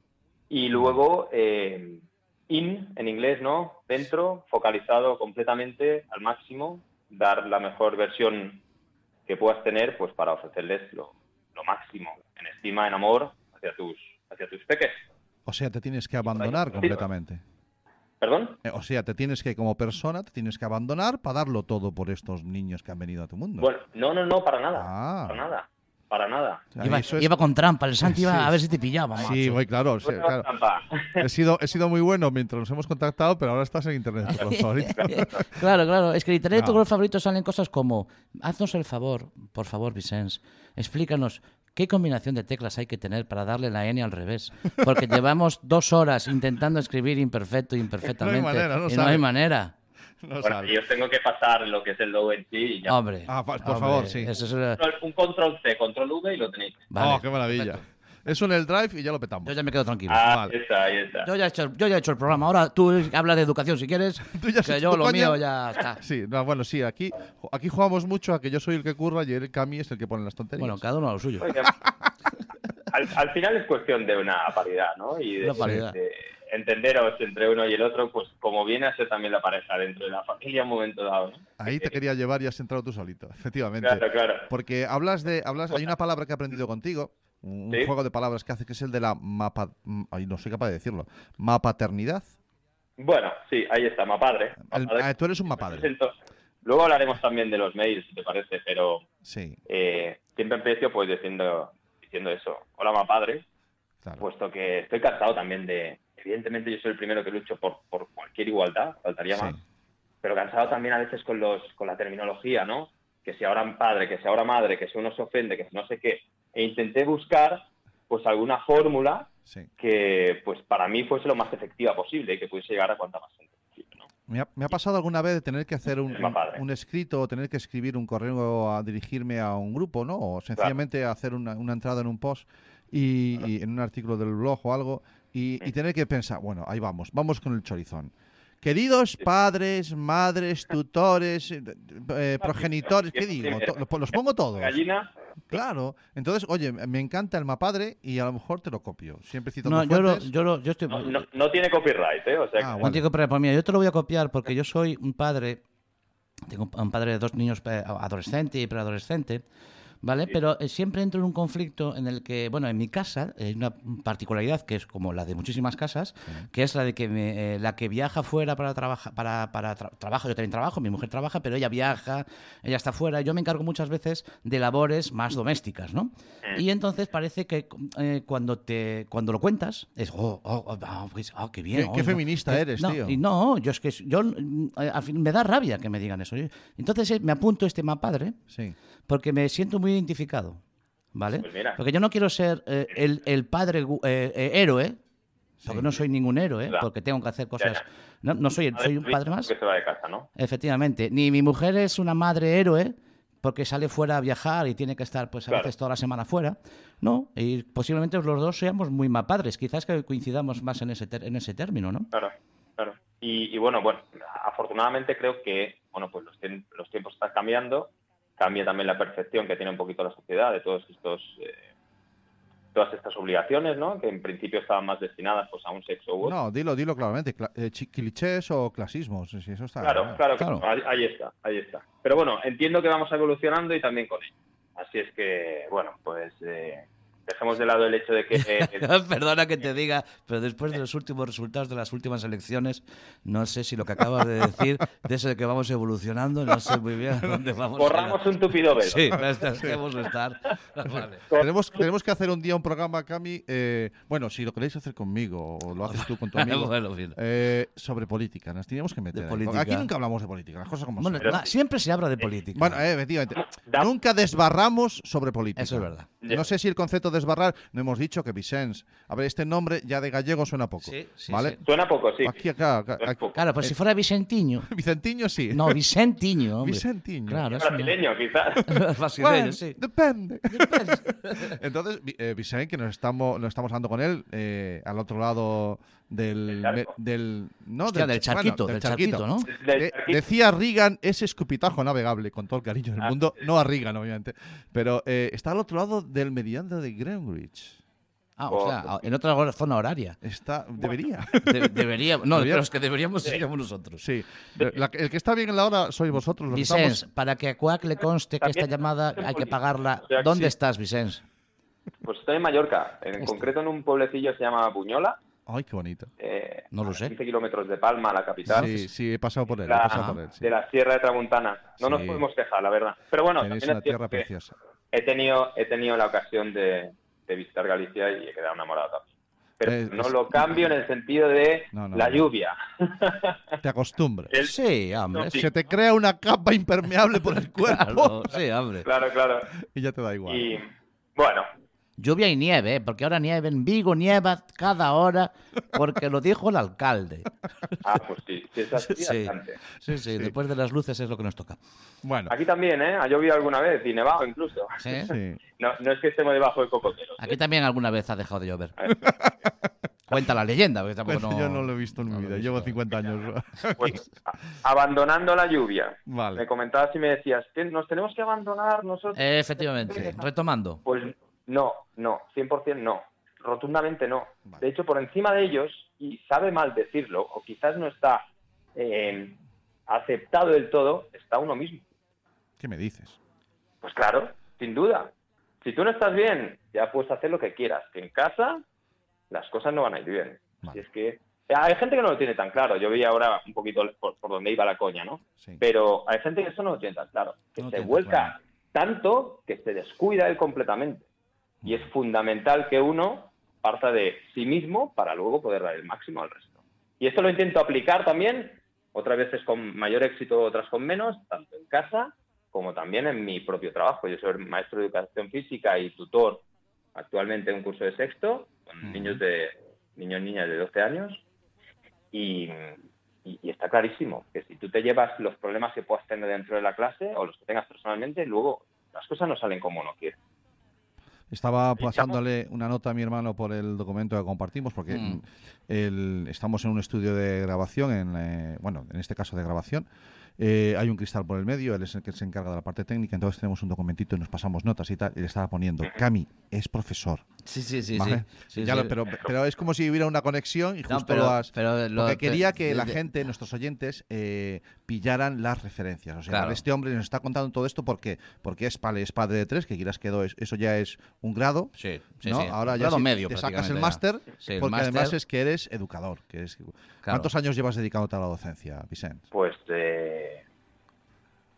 S5: y luego eh, in en inglés, ¿no? Dentro, focalizado completamente al máximo, dar la mejor versión que puedas tener pues para ofrecerles lo, máximo en estima, en amor hacia tus hacia tus peques.
S3: O sea, te tienes que abandonar completamente.
S5: ¿Perdón?
S3: Eh, O sea, te tienes que, como persona, te tienes que abandonar para darlo todo por estos niños que han venido a tu mundo.
S5: Bueno, no, no, no, para nada.
S3: Ah.
S5: Para nada. Para nada.
S3: O sea,
S4: Iba,
S3: eso es-
S4: iba con trampa, el Santi iba
S3: Sí.
S4: a ver si te pillaba.
S3: Sí,
S4: macho.
S3: muy claro.
S5: No.
S3: He sido, he sido muy bueno mientras nos hemos contactado, pero ahora estás en internet. tu color favorito. [LAUGHS]
S4: claro, claro. Es que en internet de tu
S3: No.
S4: color favorito salen cosas como, haznos el favor, por favor, Vicens, explícanos qué combinación de teclas hay que tener para darle la N al revés. Porque [LAUGHS] llevamos dos horas intentando escribir imperfecto y imperfectamente.
S3: manera, no
S4: y no hay manera.
S3: No
S5: Bueno,
S3: sale.
S5: y os tengo que pasar lo que es el logo en sí y ya.
S4: Hombre.
S3: Ah, por-
S4: hombre,
S3: favor, sí.
S4: eso es,
S5: Un control C, control V y lo tenéis.
S4: vale,
S3: oh, qué maravilla.
S4: perfecto.
S3: Eso en el drive y ya lo petamos.
S4: Yo ya me quedo tranquilo.
S5: Ah,
S3: vale.
S5: ahí está, ahí está.
S4: Yo ya, he hecho, yo ya he hecho el programa. Ahora tú hablas de educación si quieres. [LAUGHS]
S3: Tú ya has
S4: que
S3: hecho
S4: yo lo mío ya está. [LAUGHS]
S3: Sí, no, bueno, sí, aquí, aquí jugamos mucho a que yo soy el que curra y el Cami es el que pone las tonterías.
S4: Bueno, cada uno a lo suyo.
S5: Oiga, [LAUGHS] al, al final es cuestión de una paridad, ¿no? Y de,
S4: Una paridad.
S5: de entenderos entre uno y el otro, pues como viene a ser también la pareja dentro de la familia en un momento dado, ¿no?
S3: Ahí te quería llevar y has entrado tú solito, efectivamente.
S5: Claro, claro.
S3: Porque hablas de, hablas, hay una palabra que he aprendido contigo, un
S5: Sí.
S3: juego de palabras que hace que es el de la mapa, mm, ay, no soy capaz de decirlo, mapaternidad.
S5: Bueno, sí, ahí está, mapadre. Mapadre.
S3: ah, tú eres un mapadre.
S5: Luego hablaremos también de los mails, si te parece, pero
S3: Sí,
S5: eh, siempre empiezo pues diciendo, diciendo eso. Hola, mapadre.
S3: claro.
S5: puesto que estoy cansado también de, evidentemente yo soy el primero que lucho por, por cualquier igualdad, faltaría
S3: Sí.
S5: más, pero cansado también a veces con los con la terminología, ¿no? Que si ahora padre, que si ahora madre, que si uno se ofende, que si no sé qué, e intenté buscar pues alguna fórmula
S3: sí.
S5: que pues para mí fuese lo más efectiva posible y que pudiese llegar a cuanta más gente.
S3: Me ha, me ha pasado alguna vez de tener que hacer un, un escrito o tener que escribir un correo a dirigirme a un grupo, ¿no? O sencillamente hacer una, una entrada en un post y, y en un artículo del blog o algo y, y tener que pensar, bueno, ahí vamos, vamos con el chorizón. Queridos padres, madres, tutores, eh, eh, progenitores, ¿qué digo? Los, pongo todos.
S5: Gallina,
S3: Claro. Entonces, oye, me encanta el mapadre y a lo mejor te lo copio. Siempre cito
S4: No, yo, lo,
S3: fuentes.
S4: yo, lo- yo estoy.
S5: no, no- no tiene copyright, ¿eh? O sea,
S3: Ah,
S5: que-.
S4: No tengo que por mí. Yo te lo voy a copiar porque yo soy un padre. Tengo un padre de dos niños eh, adolescente y preadolescente. ¿Vale? Pero eh, siempre entro en un conflicto en el que, bueno, en mi casa hay una particularidad que es como la de muchísimas casas, que es la de que me- eh, la que viaja fuera para trabajar, para, para tra- trabajo, yo también trabajo, mi mujer trabaja, pero ella viaja, ella está fuera, yo me encargo muchas veces de labores más domésticas, ¿no? Y entonces parece que eh, cuando te cuando lo cuentas es, oh, oh, oh, ah, pues, ah, qué bien.
S3: Qué-
S4: oh,
S3: qué
S4: no".
S3: feminista eres,
S4: no,
S3: tío.
S4: y no, yo es que yo eh, al fin, me da rabia que me digan eso. Entonces me apunto este mapadre
S3: Sí.
S4: Porque me siento muy identificado, ¿vale?
S5: Pues.
S4: Porque yo no quiero ser eh, el, el padre eh, eh, héroe, porque
S3: Sí.
S4: no soy ningún héroe,
S5: Ya.
S4: porque tengo que hacer cosas.
S5: ya.
S4: No, no soy, soy un padre más.
S5: Que se va de casa, ¿no?
S4: Efectivamente. Ni mi mujer es una madre héroe porque sale fuera a viajar y tiene que estar pues a
S5: Claro.
S4: veces toda la semana fuera. No, y posiblemente los dos seamos muy mapadres. Quizás que coincidamos más en ese, en ese término, ¿no?
S5: Claro, claro. Y, y bueno, bueno, afortunadamente creo que, bueno, pues los, los tiempos están cambiando, cambia también la percepción que tiene un poquito la sociedad de todos estos, eh, todas estas obligaciones, ¿no? Que en principio estaban más destinadas pues a un sexo u otro.
S3: No, dilo, dilo claramente. cla- eh, clichés o clasismos, si eso está.
S5: claro, claro,
S4: Claro.
S5: claro. Ahí, ahí está, ahí está. Pero bueno, entiendo que vamos evolucionando y también con ello. Así es que, bueno, pues eh, dejemos de lado el hecho de que... eh, [LAUGHS] [LAUGHS]
S4: Perdona que te diga, pero después de los últimos resultados de las últimas elecciones, no sé si lo que acabas de decir, de eso de que vamos evolucionando, no sé muy bien a dónde [LAUGHS] vamos. a
S5: borramos
S4: ir.
S5: un tupido velo.
S4: Sí, dejemos de estar. Vale.
S3: Tenemos, tenemos que hacer un día un programa, Cami. eh, bueno, si lo queréis hacer conmigo o lo haces tú con tu amigo.
S4: Bueno,
S3: eh, sobre política, nos teníamos que meter. Aquí nunca hablamos de política, las cosas como
S4: Bueno,
S3: son.
S4: siempre se habla de política.
S3: Bueno, eh, efectivamente. Nunca desbarramos sobre política.
S4: Eso es verdad.
S3: No sé si el concepto de esbarrar, no hemos dicho que Vicens. A ver, este nombre ya de gallego suena poco.
S4: Sí, sí,
S3: ¿Vale?
S4: sí.
S5: Suena poco, sí.
S3: Aquí, acá, acá,
S5: Suena
S3: aquí.
S5: poco.
S4: Claro, pues si fuera Vicentiño. [LAUGHS]
S3: Vicentiño sí.
S4: No, Vicentiño, hombre.
S3: Vicentiño.
S4: Claro, es una-
S5: Brasileño, quizás. [LAUGHS]
S4: Brasileño,
S3: Bueno,
S4: sí.
S3: depende. [LAUGHS] Entonces, eh, Vicent, que nos estamos, nos estamos hablando con él, eh, al otro lado del...
S5: Del
S3: me- del no,
S4: Hostia, del
S3: bueno,
S4: charquito, del charquito, ¿no?
S5: Del
S3: Eh,
S5: charquito.
S3: decía Reagan, ese escupitajo navegable, con todo el cariño del
S5: Ah,
S3: mundo.
S5: sí.
S3: No a Reagan, obviamente. Pero eh, está al otro lado del meridiano de Greenwich.
S4: Ah, o sea, en otra zona horaria.
S3: Está, debería.
S4: De- debería, no,
S3: Debería-
S4: pero es que deberíamos seríamos nosotros.
S3: Sí. La- el que está bien en la hora sois vosotros. Los que
S4: Vicens,
S3: estamos-
S4: para que a Cuac le conste que esta llamada hay que pagarla. ¿Dónde estás, Vicens?
S5: Pues estoy en Mallorca, en
S4: Este.
S5: concreto en un pueblecillo que se llama Buñola,
S3: Ay, qué bonito.
S5: eh,
S4: No lo
S5: a
S4: sé.
S5: 15 kilómetros de Palma, la capital.
S3: Sí, sí, he pasado por él. He
S5: la-
S3: pasado por él. sí.
S5: de la Sierra de Tramuntana. No nos podemos quejar, la verdad. Pero bueno,
S3: Tenéis
S5: también
S3: una
S5: es cierto
S3: tierra
S5: que
S3: preciosa.
S5: he tenido, he tenido la ocasión de, de visitar Galicia y he quedado enamorado también. Pero
S3: Eh,
S5: no lo cambio en el sentido de
S3: No, no,
S5: la
S3: no.
S5: lluvia.
S3: Te acostumbras.
S5: El-
S4: Sí, hombre.
S5: No, sí.
S3: Se te crea una capa impermeable por el [LAUGHS] cuerpo
S4: Claro, sí, hombre.
S5: Claro, claro.
S3: y ya te da igual.
S5: Y bueno,
S4: Lluvia y nieve, ¿eh? porque ahora nieve en Vigo, nieva cada hora, porque lo dijo el alcalde.
S5: ah, pues sí, sí es así,
S4: Sí.
S5: bastante.
S4: Sí, sí, después de las luces es lo que nos toca.
S3: Bueno,
S5: Aquí también, ¿eh? Ha llovido alguna vez y nevado incluso.
S4: ¿Sí?
S3: sí.
S5: No, no es que estemos debajo de cocoteros.
S4: Aquí también alguna vez ha dejado de llover. Cuenta la leyenda, porque tampoco
S3: Bueno,
S4: no...
S3: yo no lo he visto en mi
S4: no
S3: vida. Llevo
S4: visto.
S3: 50 años.
S5: Pues, abandonando la lluvia. Me
S3: Vale.
S5: comentabas y me decías, "¿Te- ¿nos tenemos que abandonar nosotros?
S4: Eh, efectivamente, retomando.
S5: Pues no, no, 100% no. Rotundamente no.
S3: Vale.
S5: De hecho, por encima de ellos, y sabe mal decirlo, o quizás no está eh, aceptado del todo, está uno mismo.
S3: ¿Qué me dices?
S5: Pues claro, sin duda. Si tú no estás bien, ya puedes hacer lo que quieras. Que en casa las cosas no van a ir bien.
S3: Vale.
S5: Si es que hay gente que no lo tiene tan claro. Yo vi ahora un poquito por, por donde iba la coña, ¿no?
S3: Sí.
S5: Pero hay gente que eso no lo tiene tan claro. Que
S4: No
S5: se vuelca
S4: claro.
S5: tanto que se descuida él completamente. Y es fundamental que uno parta de sí mismo para luego poder dar el máximo al resto. Y esto lo intento aplicar también, otras veces con mayor éxito, otras con menos, tanto en casa como también en mi propio trabajo. Yo soy maestro de educación física y tutor actualmente en un curso de sexto con niños de niños y niñas de 12 años y, y- y está clarísimo que si tú te llevas los problemas que puedas tener dentro de la clase o los que tengas personalmente, luego las cosas no salen como uno quiere.
S3: Estaba pasándole una nota a mi hermano por el documento que compartimos, porque
S4: mm,
S3: el- estamos en un estudio de grabación, en, eh, bueno, en este caso de grabación. Eh, hay un cristal por el medio, él es el que se encarga de la parte técnica, entonces tenemos un documentito y nos pasamos notas y tal, y le estaba poniendo, Cami, es profesor.
S4: Sí, sí, sí.
S3: ¿vale?
S4: sí. Sí,
S3: Ya
S4: sí.
S3: lo- pero, pero es como si hubiera una conexión y
S4: No,
S3: justo
S4: pero-
S3: lo has...
S4: pero lo-
S3: porque quería que la
S4: de-
S3: gente, nuestros oyentes, eh, pillaran las referencias. O sea,
S4: Claro.
S3: este hombre nos está contando todo esto porque, porque es, padre, es padre de tres, que quieras que dos, eso ya es un grado.
S4: Sí, sí,
S3: ¿no?
S4: sí.
S3: Ahora ya
S4: Grado medio,
S3: te sacas el máster,
S4: el
S3: porque además es que eres educador. Que es... ¿Cuántos años llevas dedicándote a la docencia, Vicente?
S5: Pues eh,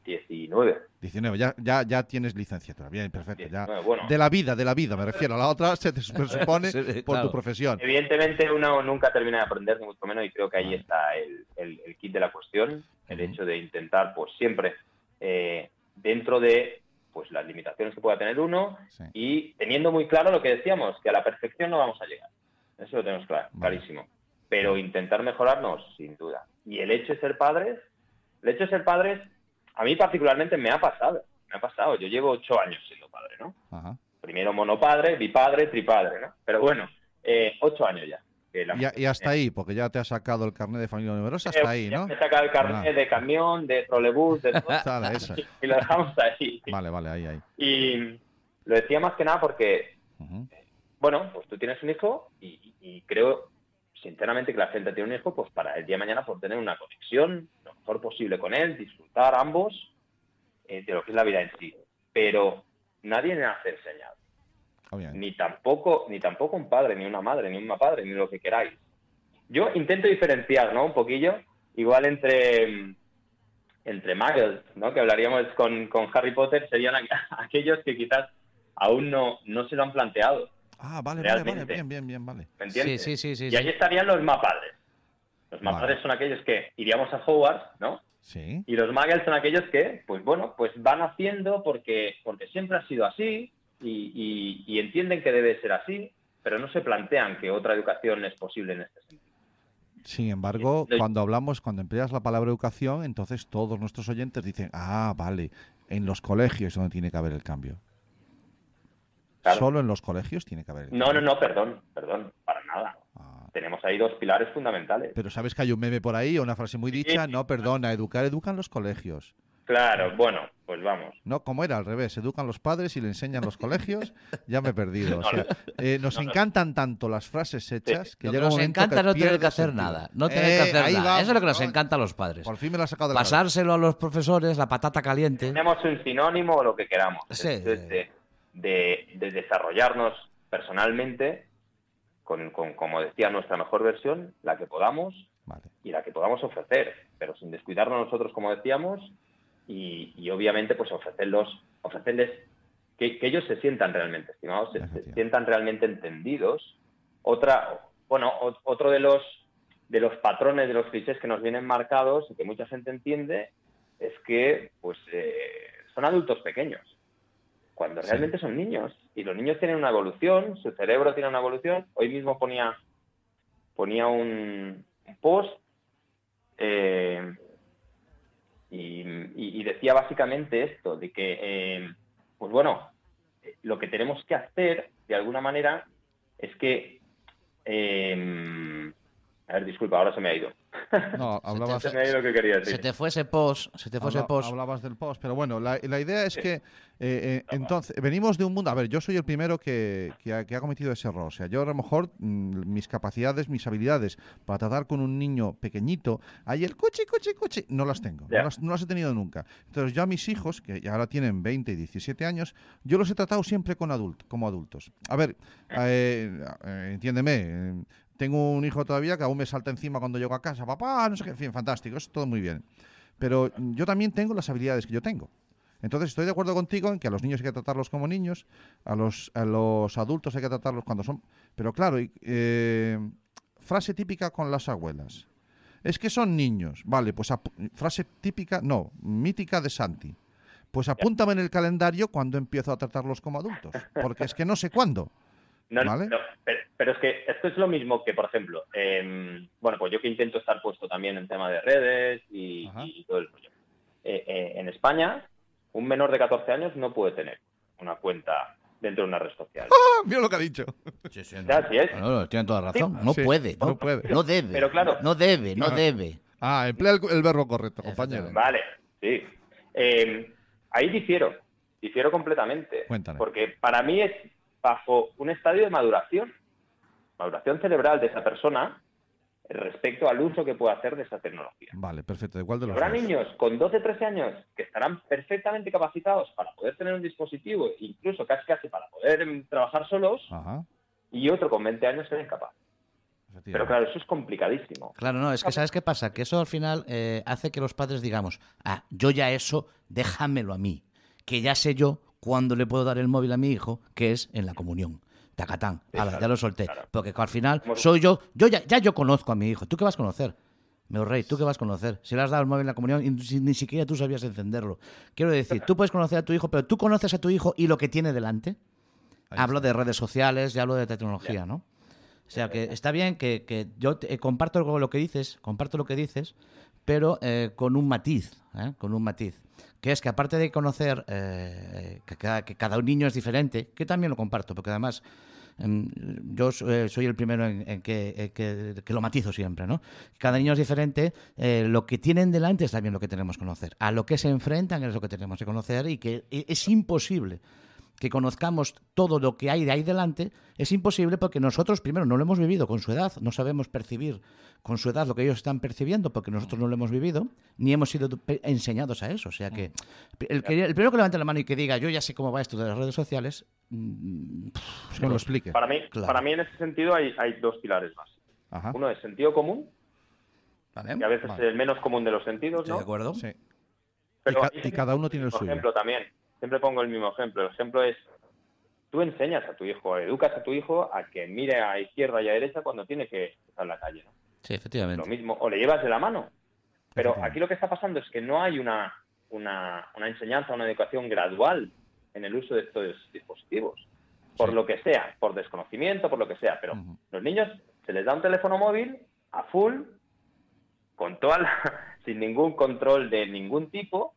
S5: 19.
S3: 19, ya, ya, ya tienes licenciatura. Bien, perfecto. Ya.
S5: 19, bueno.
S3: De la vida, de la vida, me refiero. A la otra se te presupone [LAUGHS]
S4: Sí,
S3: por
S4: claro.
S3: tu profesión.
S5: Evidentemente uno nunca termina de aprender, ni mucho menos, y creo que ahí está el, el- el kit de la cuestión, el hecho de intentar, pues siempre, eh, dentro de pues las limitaciones que pueda tener uno,
S3: Sí.
S5: y teniendo muy claro lo que decíamos, que a la perfección no vamos a llegar. Eso lo tenemos claro,
S3: Vale.
S5: clarísimo. Pero intentar mejorarnos, sin duda. Y el hecho de ser padres, el hecho de ser padres, a mí particularmente me ha pasado, me ha pasado. Yo llevo ocho años siendo padre, ¿no?
S3: Ajá.
S5: Primero monopadre, bipadre, tripadre, ¿no? Pero bueno, eh, ocho años ya.
S3: Y, y hasta ahí, porque ya te has sacado el carnet de familia numerosa, hasta ahí,
S5: Ya
S3: ¿no?
S5: Me he sacado el carnet
S3: Ah.
S5: de camión, de trolebús, de todo, [LAUGHS] y lo dejamos ahí.
S3: Vale, vale, ahí, ahí.
S5: Y lo decía más que nada porque, bueno, pues tú tienes un hijo y, y creo sinceramente que la gente tiene un hijo pues para el día de mañana por tener una conexión mejor posible con él, disfrutar ambos eh, de lo que es la vida en sí. Pero nadie nace enseñado.
S3: Obviamente.
S5: ni tampoco ni tampoco un padre ni una madre ni una padre ni lo que queráis yo intento diferenciar no un poquillo igual entre entre muggles no que hablaríamos con, con Harry Potter serían aqu- [LAUGHS] aquellos que quizás aún no no se lo han planteado
S3: Ah, vale, vale, vale,
S5: realmente.
S3: bien, bien, bien, vale.
S5: ¿me entiendes?
S4: Sí, sí, sí, sí,
S5: y ahí
S4: sí.
S5: estarían los mapadres los
S3: Vale.
S5: mapadres son aquellos que iríamos a Hogwarts no
S3: Sí.
S5: y los muggles son aquellos que pues bueno pues van haciendo porque porque siempre ha sido así y, y- y entienden que debe ser así, pero no se plantean que otra educación es posible en este sentido.
S3: Sin embargo,
S5: No-
S3: cuando hablamos, cuando empleas la palabra educación, entonces todos nuestros oyentes dicen, ah, vale, en los colegios es donde tiene que haber el cambio.
S5: Claro.
S3: Solo en los colegios tiene que haber el
S5: No,
S3: cambio.
S5: no, no, perdón, perdón, para.
S3: Ah,
S5: Tenemos ahí dos pilares fundamentales.
S3: pero sabes que hay un meme por ahí, o una frase muy dicha, no, perdona, educar, educan los colegios.
S5: Claro, bueno, pues vamos.
S3: No, como era al revés, educan los padres y le enseñan los colegios, ya me he perdido. O sea, eh, nos
S5: no, no.
S3: encantan tanto las frases hechas que
S4: Lo que
S3: llega un
S4: nos
S3: momento
S4: encanta es no tener que hacer
S3: sentido.
S4: nada. No tener
S3: Eh,
S4: que hacer nada.
S3: vamos,
S4: Eso es lo que nos
S3: ¿no?
S4: encanta a los padres.
S3: Por fin me lo has sacado de la.
S4: Pasárselo a los profesores, la patata caliente.
S5: Tenemos un sinónimo o lo que queramos.
S4: Sí.
S5: Es de, de- de desarrollarnos personalmente con, con, como decía, nuestra mejor versión, la que podamos
S3: Vale.
S5: y la que podamos ofrecer, pero sin descuidarnos nosotros, como decíamos, y, y obviamente pues ofrecerlos, ofrecerles que, que ellos se sientan realmente estimados, se, sientan realmente entendidos. Otra, bueno, o- otro de los de los patrones, de los clichés que nos vienen marcados y que mucha gente entiende es que pues eh, son adultos pequeños, cuando
S3: Sí.
S5: realmente son niños. Y los niños tienen una evolución, su cerebro tiene una evolución. Hoy mismo ponía, ponía un, post eh, y, y- y decía básicamente esto, de que, eh, pues bueno, lo que tenemos que hacer, de alguna manera, es que... eh, a ver, disculpa, ahora se me ha ido. [LAUGHS]
S3: No, hablabas,
S5: Se me ha ido lo que quería decir.
S4: Se te fue ese post, se te fue ese
S3: habla-
S4: post.
S3: hablabas del post, pero bueno, la, la idea es que eh, eh, entonces venimos de un mundo. A ver, yo soy el primero que, que ha, que ha cometido ese error. O sea, yo a lo mejor mm, mis capacidades, mis habilidades para tratar con un niño pequeñito, ahí el cuchi, cuchi, cuchi, no las tengo. No, las, no las he tenido nunca. Entonces, yo a mis hijos, que ahora tienen 20 y 17 años, yo los he tratado siempre con adult, como adultos. A ver, eh, eh, entiéndeme. Tengo un hijo todavía que aún me salta encima cuando llego a casa. Papá, no sé qué, en fin, fantástico, es todo muy bien. Pero yo también tengo las habilidades que yo tengo. Entonces estoy de acuerdo contigo en que a los niños hay que tratarlos como niños, a los, a los adultos hay que tratarlos cuando son... Pero claro, eh, frase típica con las abuelas. Es que son niños. Vale, pues frase típica, no, mítica de Santi. Pues apúntame en el calendario cuando empiezo a tratarlos como adultos. Porque es que no sé cuándo.
S5: No, no,
S3: ¿Vale?
S5: no, pero, pero es que esto es lo mismo que, por ejemplo, em, bueno, pues yo que intento estar puesto también en tema de redes y, todo el rollo. Eh, eh, en España, un menor de 14 años no puede tener una cuenta dentro de una red social. [LAUGHS]
S3: ¡Ah! Mira lo que ha dicho.
S4: Sí, sí,
S5: Ya, así es.
S4: No, no, tienen toda razón. No
S3: Sí,
S4: puede, no,
S3: no puede.
S4: no debe.
S5: Pero claro.
S4: No debe, no
S3: Ajá.
S4: debe.
S3: Ah, emplea el, el verbo correcto, compañero.
S5: Vale, sí. Eh, ahí difiero, difiero completamente.
S3: Cuéntame.
S5: Porque para mí es bajo un estadio de maduración, maduración cerebral de esa persona respecto al uso que puede hacer de esa tecnología.
S3: Vale, perfecto. ¿De cuál de los
S5: Habrá
S3: dos?
S5: niños con 12, 13 años que estarán perfectamente capacitados para poder tener un dispositivo, incluso casi casi para poder trabajar solos,
S3: Ajá.
S5: y otro con 20 años que es incapaz. Pero claro, eso es complicadísimo.
S4: Claro, no, es que ¿sabes qué pasa? Que eso al final eh, hace que los padres digamos, ah, yo ya eso, déjamelo a mí, que ya sé yo cuándo le puedo dar el móvil a mi hijo, que es en la comunión. Tacatán, ala, ya lo solté. Porque al final soy yo, yo ya, ya yo conozco a mi hijo. ¿Tú qué vas a conocer? Meu rey, ¿tú qué vas a conocer? Si le has dado el móvil en la comunión y ni siquiera tú sabías encenderlo. Quiero decir, tú puedes conocer a tu hijo, pero tú conoces a tu hijo y lo que tiene delante. Hablo de redes sociales y hablo de tecnología, ¿no? O sea, que está bien que, que yo te- eh, comparto lo que dices, comparto lo que dices, pero eh, con un matiz, ¿eh? con un matiz. Que es que aparte de conocer eh, que, cada, que cada niño es diferente, que también lo comparto, porque además em, yo eh, soy el primero en, en que, en que- que lo matizo siempre, ¿no? Cada niño es diferente, eh, lo que tienen delante es también lo que tenemos que conocer. A lo que se enfrentan es lo que tenemos que conocer y que e- es imposible que conozcamos todo lo que hay de ahí delante, es imposible porque nosotros primero no lo hemos vivido con su edad, no sabemos percibir con su edad lo que ellos están percibiendo porque nosotros no lo hemos vivido, ni hemos sido enseñados a eso. O sea que el, que- el primero que levante la mano y que diga yo ya sé cómo va esto de las redes sociales,
S3: Pues que lo explique.
S5: Para mí,
S4: Claro.
S5: para mí en ese sentido hay, hay dos pilares más.
S3: Ajá.
S5: Uno es sentido común,
S4: ¿vale?
S5: que a veces
S3: Vale.
S5: es el menos común de los sentidos, ¿no?
S4: de acuerdo.
S3: Sí.
S5: Pero
S3: Y ca-
S5: ahí
S3: y cada uno tiene el suyo.
S5: ejemplo también. Siempre pongo el mismo ejemplo. El ejemplo es, tú enseñas a tu hijo, educas a tu hijo a que mire a izquierda y a derecha cuando tiene que estar en la calle, ¿no?
S4: Sí, efectivamente.
S5: Lo mismo, o le llevas de la mano. Pero aquí lo que está pasando es que no hay una, una, una enseñanza, una educación gradual en el uso de estos dispositivos. Por
S3: Sí.
S5: lo que sea, por desconocimiento, por lo que sea. Pero
S3: Ujú.
S5: los niños se les da un teléfono móvil a full, con toda la- [LAUGHS] sin ningún control de ningún tipo.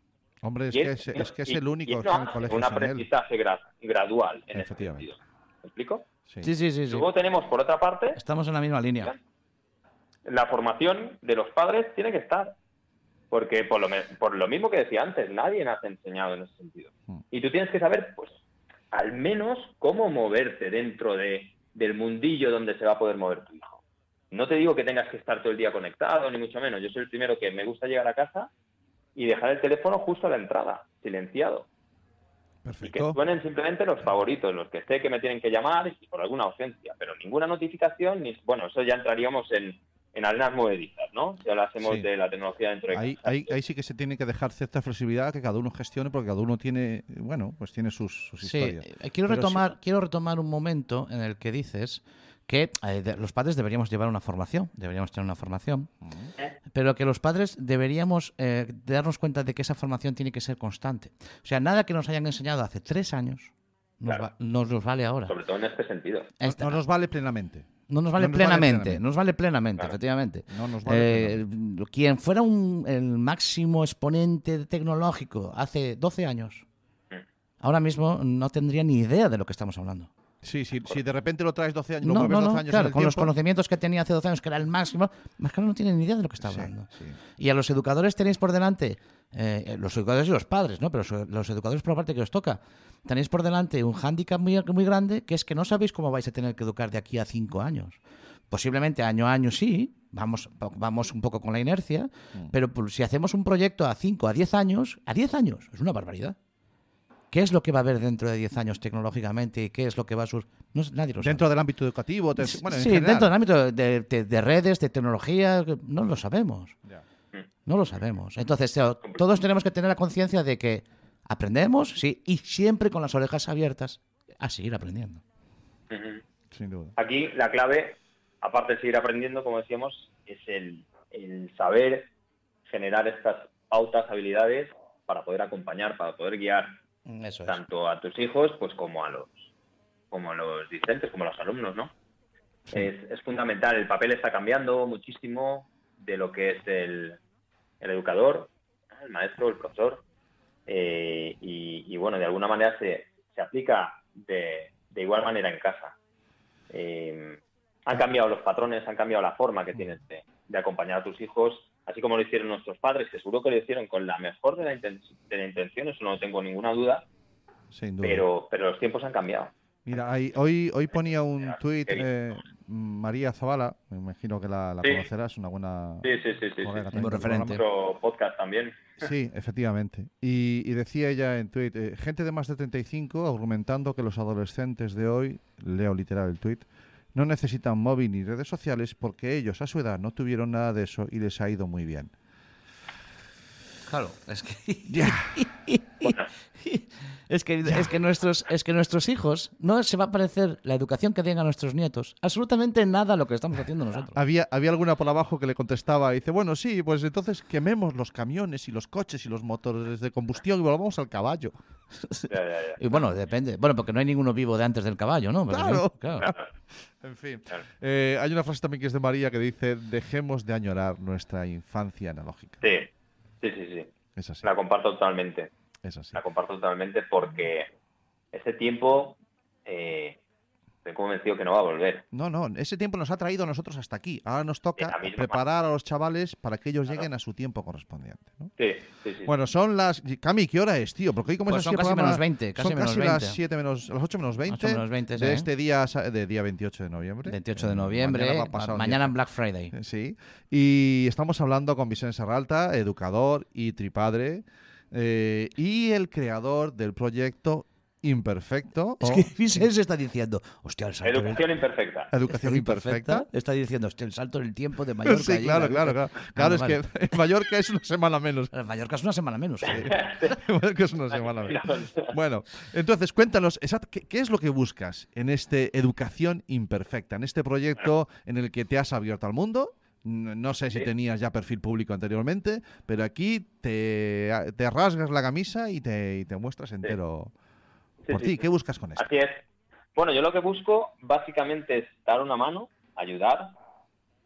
S3: Hombre, es
S5: y
S3: que es, es que es
S5: y-
S3: el único
S5: y
S3: que
S5: eso
S3: está en el
S5: hace
S3: colegio
S5: un aprendizaje gra- gradual en ese
S3: Efectivamente.
S5: sentido. ¿Me explico?
S3: Sí.
S4: Sí, sí, sí. sí.
S5: Luego tenemos, por otra parte,
S4: Estamos en la misma línea.
S5: la formación de los padres tiene que estar. Porque por lo, por lo mismo que decía antes, nadie nos ha enseñado en ese sentido.
S3: Mm.
S5: Y tú tienes que saber, pues, al menos cómo moverte dentro de, del mundillo donde se va a poder mover tu hijo. No te digo que tengas que estar todo el día conectado, ni mucho menos. Yo soy el primero que me gusta llegar a casa y dejar el teléfono justo a la entrada, silenciado. Y que
S3: Perfecto.
S5: suenen simplemente los favoritos, los que sé que me tienen que llamar y por alguna ausencia, pero ninguna notificación, ni bueno, eso ya entraríamos en, en arenas movedizas, ¿no? Si hablásemos
S3: Sí.
S5: de la tecnología dentro de
S3: Ahí,
S5: casa.
S3: ahí, ahí sí que se tiene que dejar cierta flexibilidad que cada uno gestione porque cada uno tiene, bueno, pues tiene sus, sus
S4: Sí,
S3: historias.
S4: eh, quiero
S3: Pero
S4: retomar, quiero retomar un momento en el que dices que eh, de- los padres deberíamos llevar una formación, deberíamos tener una formación, pero que los padres deberíamos eh, darnos cuenta de que esa formación tiene que ser constante. O sea, nada que nos hayan enseñado hace tres años nos,
S5: Claro.
S4: va- nos, nos vale ahora.
S5: Sobre todo en este sentido.
S3: No-
S4: Esta-
S3: no nos vale plenamente.
S4: no nos vale
S3: no nos vale
S4: plenamente,
S3: plenamente.
S4: nos vale plenamente,
S5: Claro.
S4: efectivamente.
S3: No nos vale
S4: Eh, quien fuera un, el máximo exponente tecnológico hace 12 años,
S5: Mm.
S4: ahora mismo no tendría ni idea de lo que estamos hablando.
S3: Sí, sí, si de repente lo traes 12 años, lo
S4: No, no,
S3: 12
S4: no,
S3: años
S4: claro, con los conocimientos que tenía hace 12 años, que era el máximo, más que no tienen ni idea de lo que está hablando.
S3: sí.
S4: Y a los educadores tenéis por delante, eh, los educadores y los padres, ¿no? Pero los educadores por la parte que os toca, tenéis por delante un hándicap muy, muy grande, que es que no sabéis cómo vais a tener que educar de aquí a cinco años. Posiblemente año a año sí, vamos, vamos un poco con la inercia,
S3: Mm.
S4: pero pues, si hacemos un proyecto a 5, a 10 años, a 10 años, es una barbaridad. ¿Qué es lo que va a haber dentro de 10 años tecnológicamente y qué es lo que va a sur... No, nadie lo sabe.
S3: Dentro del ámbito educativo, te- bueno, en
S4: sí,
S3: general.
S4: dentro del ámbito de, de- de redes, de tecnología, no lo sabemos.
S3: Ya.
S4: No lo sabemos. Entonces, o- todos tenemos que tener la conciencia de que aprendemos, sí, y siempre con las orejas abiertas a seguir aprendiendo.
S3: Sin duda.
S5: Aquí la clave, aparte de seguir aprendiendo, como decíamos, es el, el saber generar estas pautas, habilidades para poder acompañar, para poder guiar
S4: Eso es.
S5: tanto a tus hijos pues como a los como a los discentes, como a los alumnos, ¿no? Es, es fundamental. El papel está cambiando muchísimo de lo que es el, el educador, el maestro, el profesor. eh, y, y, bueno, de alguna manera se, se aplica de, de igual manera en casa. Eh, han cambiado los patrones, han cambiado la forma que tienes de, de acompañar a tus hijos, así como lo hicieron nuestros padres, que seguro que lo hicieron con la mejor de, la inten- de las intenciones, no tengo ninguna duda,
S3: Sin duda.
S5: pero, pero los tiempos han cambiado.
S3: Mira, hoy, hoy ponía un tuit eh, María Zavala, me imagino que la, la
S5: Sí.
S3: conocerás, una buena
S5: Sí, sí, sí, sí.
S3: colega
S5: sí.
S4: referente.
S5: podcast también.
S3: Sí, efectivamente. Y, y decía ella en tuit, eh, gente de más de 35 argumentando que los adolescentes de hoy, leo literal el tuit, no necesitan móvil ni redes sociales porque ellos a su edad no tuvieron nada de eso y les ha ido muy bien.
S4: Claro, es que
S3: Ya. [LAUGHS]
S4: es que es que nuestros es que nuestros hijos no se va a parecer la educación que den a nuestros nietos absolutamente nada a lo que estamos haciendo nosotros.
S3: Había, había alguna por abajo que le contestaba y dice, bueno, sí, pues entonces quememos los camiones y los coches y los motores de combustión y volvamos al caballo. [LAUGHS]
S5: Ya, ya, ya.
S4: Y bueno, depende. Bueno, porque no hay ninguno vivo de antes del caballo, ¿no?
S3: Claro.
S4: sí, claro.
S3: En fin.
S5: Claro.
S3: Eh, hay una frase también que es de María que dice, dejemos de añorar nuestra infancia analógica.
S5: Sí, sí, sí, sí.
S3: Es así.
S5: La comparto totalmente.
S3: Es así.
S5: La comparto totalmente porque ese tiempo eh, estoy convencido que no va a volver.
S3: No, no, ese tiempo nos ha traído a nosotros hasta aquí. Ahora nos toca
S5: no
S3: preparar a los chavales para que ellos
S5: Claro.
S3: lleguen a su tiempo correspondiente. ¿no?
S5: Sí, sí, sí.
S3: Bueno, son las... Cami, ¿qué hora es, tío? Porque hoy como
S4: Pues
S3: es
S4: son casi
S3: programa,
S4: menos 20, casi
S3: son
S4: menos
S3: casi
S4: 20.
S3: las 7 menos... Las 8 menos 20,
S4: 8 menos 20,
S3: de
S4: sí.
S3: este día, de día 28 de noviembre.
S4: 28 de
S3: Eh,
S4: noviembre,
S3: mañana va a pasar un
S4: mañana en Black Friday.
S3: Sí. Y estamos hablando con Vicente Serralta, educador y tripadre, eh, y el creador del proyecto Imperfecto.
S4: Es que [LAUGHS] está diciendo, hostia, el salto
S5: Educación imperfecta.
S3: Educación Imperfecta.
S4: Está diciendo, hostia, el salto del tiempo de [LAUGHS] Mallorca.
S3: Sí, claro,
S4: la
S3: claro,
S4: Virgen".
S3: claro. Claro, es
S4: Vale,
S3: que en Mallorca es una semana menos.
S4: Mallorca es una semana menos. sí. [LAUGHS]
S3: En Mallorca es una semana menos. Bueno, entonces cuéntanos, exact- ¿qué, qué es lo que buscas en este Educación Imperfecta, en este proyecto en el que te has abierto al mundo? No sé si tenías ya perfil público anteriormente, pero aquí te, te rasgas la camisa y te, y te muestras entero
S5: Sí,
S3: por
S5: sí,
S3: ti.
S5: sí.
S3: ¿Qué buscas con esto?
S5: Así es. Bueno, yo lo que busco básicamente es dar una mano, ayudar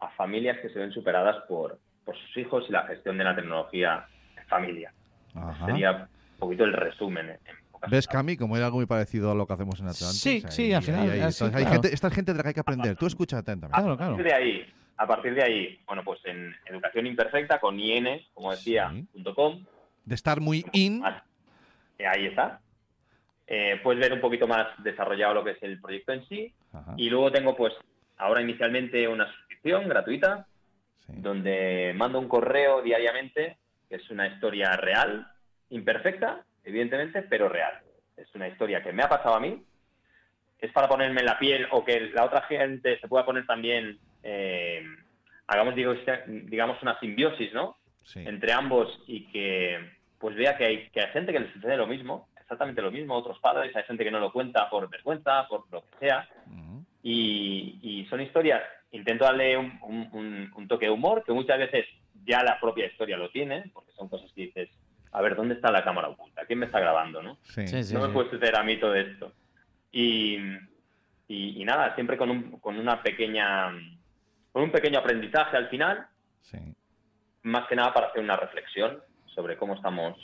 S5: a familias que se ven superadas por, por sus hijos y la gestión de la tecnología en familia.
S3: Ajá.
S5: Sería un poquito el resumen. en- en pocas
S3: ¿Ves. Cami? Como era algo muy parecido a lo que hacemos en Atlantis.
S4: Sí, sí, al final,
S3: ahí,
S4: ah, sí,
S3: entonces hay
S4: claro.
S3: gente, esta es gente de la que hay que aprender. Tú escucha atentamente.
S4: Claro, claro.
S5: de ahí, a partir de ahí, bueno, pues en Educación Imperfecta con IN, como decía,
S3: Sí.
S5: punto com,
S3: De estar muy in.
S5: más- ahí está. Eh, puedes ver un poquito más desarrollado lo que es el proyecto en sí.
S3: Ajá,
S5: Y luego tengo, pues, ahora inicialmente una suscripción gratuita,
S3: sí.
S5: donde mando un correo diariamente, que es una historia real, imperfecta, evidentemente, pero real. Es una historia que me ha pasado a mí, es para ponerme en la piel o que la otra gente se pueda poner también, eh, hagamos, digo, digamos, una simbiosis, ¿no?
S3: sí.
S5: entre ambos y que pues vea que hay, que hay gente que le sucede lo mismo, exactamente lo mismo, otros padres, hay gente que no lo cuenta por vergüenza, por lo que sea, y, y son historias, intento darle un, un- un- un toque de humor, que muchas veces ya la propia historia lo tiene, porque son cosas que dices, a ver, ¿dónde está la cámara oculta? ¿Quién me está grabando? ¿no?
S3: Sí.
S4: Sí, sí,
S5: no me
S4: sí.
S5: puede suceder a mí todo esto. Y, y- y nada, siempre con, un, con una pequeña, con un pequeño aprendizaje al final,
S3: sí.
S5: más que nada para hacer una reflexión sobre cómo estamos.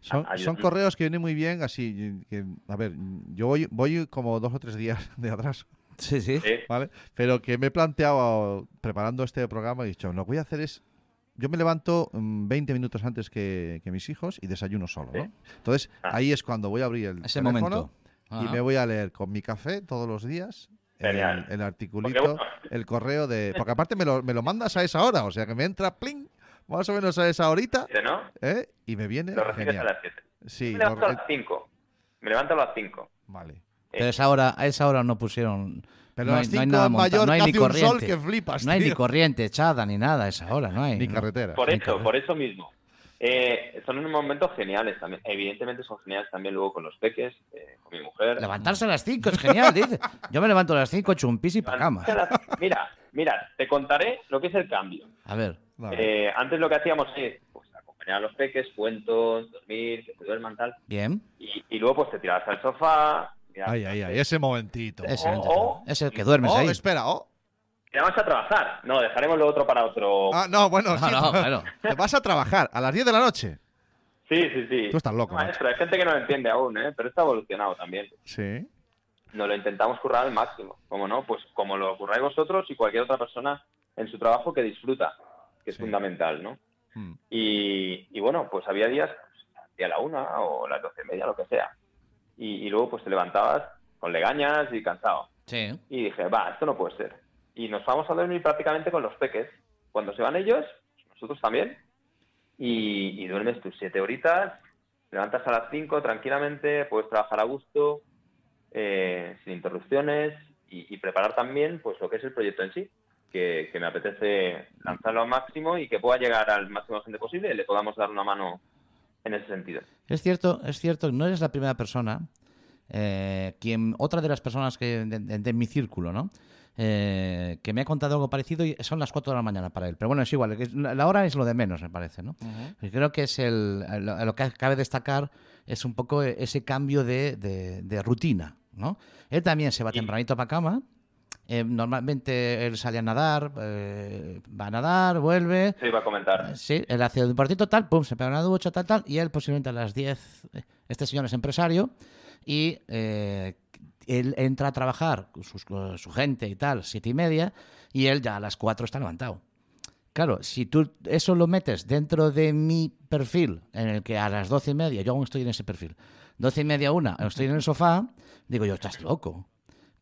S3: Son,
S5: ayuda-
S3: son correos que vienen muy bien, así, que, a ver, yo voy, voy como dos o tres días de atrás,
S4: Sí, sí.
S5: ¿eh?
S3: ¿vale? Pero que me he planteado, preparando este programa, he dicho, lo que voy a hacer es, yo me levanto mm, 20 minutos antes que, que mis hijos y desayuno solo, ¿no? Entonces,
S5: Ah.
S3: ahí es cuando voy a abrir el
S4: Ese
S3: teléfono
S4: momento.
S3: y me voy a leer con mi café todos los días el,
S5: Genial.
S3: el articulito,
S5: Porque, bueno, [LAUGHS]
S3: el correo de... Porque aparte me lo, me lo mandas a esa hora, o sea que me entra, pling, más o menos a esa horita,
S5: ¿no?
S3: ¿eh? Y me viene
S5: Lo recibes a las 7.
S3: Sí,
S5: me levanto a las 5. Me levanto a las 5.
S3: vale.
S4: Pero a esa hora, a esa hora no pusieron.
S3: Pero
S4: no
S3: a las
S4: no hay
S3: 5
S4: nada
S3: en
S4: montado,
S3: Mallorca
S4: no hay ni
S3: hace un sol
S4: corriente.
S3: que flipas,
S4: no hay ni corriente echada ni nada a esa hora, no hay.
S3: Ni carretera.
S5: Por eso, por eso mismo. Eh, son unos momentos geniales también. Evidentemente son geniales también luego con los peques, eh, con mi mujer.
S4: Levantarse a las 5 es genial, [LAUGHS] dice. Yo me levanto a las 5, echo un pis y para cama.
S5: Las- Mira, mira, te contaré lo que es el cambio.
S4: A ver.
S3: Vale.
S5: Eh, antes lo que hacíamos es pues, acompañar a los peques, cuentos, dormir, que se duerman tal.
S4: Bien.
S5: Y, y luego pues te tirabas al sofá. mirabas
S3: Ay, ay, ay, ese momentito.
S4: Ese,
S5: O- o-
S4: es el que duermes
S3: Oh,
S4: ahí.
S3: espera, oh.
S5: Te vas a trabajar. No, dejaremos lo otro para otro.
S3: Ah, no, bueno,
S4: No,
S3: sí.
S4: no, claro. [LAUGHS]
S3: Te vas a trabajar a las 10 de la noche.
S5: Sí, sí, sí.
S3: Tú estás loco,
S5: Maestro, hay gente que no lo entiende aún, ¿eh? pero está evolucionado también.
S3: Sí.
S5: Nos lo intentamos currar al máximo. ¿Cómo no? Pues como lo curráis vosotros y cualquier otra persona en su trabajo que disfruta, que es
S3: Sí.
S5: fundamental, ¿no?
S3: Mm.
S5: Y, y bueno, pues había días, pues, hacia la una o las doce y media, lo que sea. Y, y luego pues te levantabas con legañas y cansado.
S4: Sí.
S5: Y dije, va, esto no puede ser. Y nos vamos a dormir prácticamente con los peques. Cuando se van ellos, nosotros también. Y, duermes tus siete horitas, levantas a las cinco tranquilamente, puedes trabajar a gusto, eh, sin interrupciones y, preparar también pues lo que es el proyecto en sí. Que, me apetece lanzarlo al máximo y que pueda llegar al máximo de gente posible y le podamos dar una mano en ese sentido.
S4: Es cierto, es cierto, no eres la primera persona, eh, quien, otra de las personas que de- de mi círculo, ¿no? Eh, que me ha contado algo parecido y son las 4 de la mañana para él. Pero bueno, es igual, la hora es lo de menos, me parece, ¿no? Y creo que es el, lo, lo que cabe destacar es un poco ese cambio de, de- de rutina, ¿no? Él también se va
S5: Sí.
S4: tempranito para cama. eh, normalmente él sale a nadar, eh, va a nadar, vuelve,
S5: Se iba a comentar.
S4: Sí, él hace un partido tal, pum, se pega una ducha, tal, tal, y él posiblemente a las 10, eh, este señor es empresario, y eh, él entra a trabajar con su gente y tal, siete y media, y él ya a las 4 está levantado. Claro, si tú eso lo metes dentro de mi perfil, en el que a las doce y media, yo aún estoy en ese perfil, doce y media, una, estoy en el sofá, digo yo, estás loco.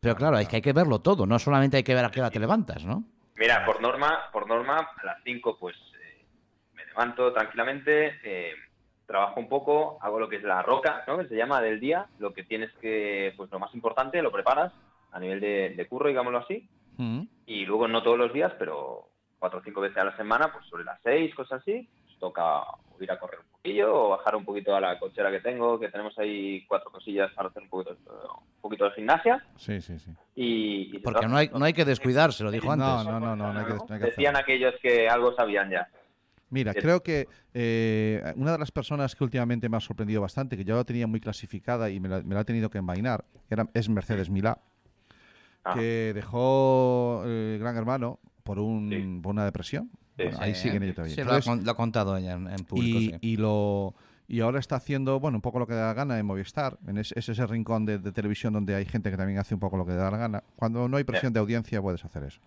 S4: Pero claro, hay que verlo todo, no solamente hay que ver a qué hora te levantas, ¿no?
S5: Mira, por norma, por norma, a las 5 pues eh, me levanto tranquilamente, eh, trabajo un poco, hago lo que es la roca, ¿no? Que se llama del día, lo que tienes que, pues lo más importante, lo preparas a nivel de, de curro, digámoslo así,
S4: Mm.
S5: y luego no todos los días, pero cuatro o cinco veces a la semana, pues sobre las seis, cosas así, pues toca ir a correr un poquillo o bajar un poquito a la cochera que tengo, que tenemos ahí cuatro cosillas para hacer un poquito, un poquito de gimnasia.
S3: Sí, sí, sí.
S5: Y,
S4: Porque no hay, no hay que descuidarse, lo dijo
S3: No,
S4: antes.
S3: no, no, no, no hay que, no hay que
S5: Decían aquellos que algo sabían ya.
S3: Mira, creo que eh, una de las personas que últimamente me ha sorprendido bastante, que yo la tenía muy clasificada y me la, me la he tenido que envainar, era, es Mercedes Milá,
S5: Ah.
S3: que dejó eh, Gran Hermano por, un,
S5: Sí.
S3: por una depresión.
S5: Sí,
S3: Bueno, ahí
S4: Sí,
S3: sigue en ello todavía.
S4: Sí, lo ha,
S3: Entonces,
S4: lo ha contado ella en, en público.
S3: y,
S4: sí.
S3: y lo y ahora está haciendo bueno un poco lo que da la gana en Movistar en ese, es ese rincón de, de televisión donde hay gente que también hace un poco lo que da la gana cuando no hay presión de audiencia puedes hacer eso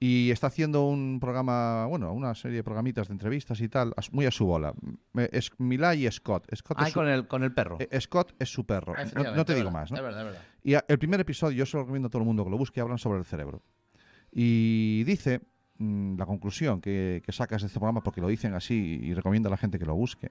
S3: y está haciendo un programa bueno una serie de programitas de entrevistas y tal muy a su bola es Milá y Scott Scott,
S4: Ay,
S3: es su,
S4: con el, con el perro.
S3: eh, Scott es su perro no, te
S4: es
S3: digo
S4: verdad,
S3: más ¿no?
S4: Es verdad, es verdad.
S3: Y el primer episodio, yo se lo recomiendo a todo el mundo que lo busque, hablan sobre el cerebro. Y dice, mm, la conclusión que, que sacas de este programa, porque lo dicen así y recomienda a la gente que lo busque,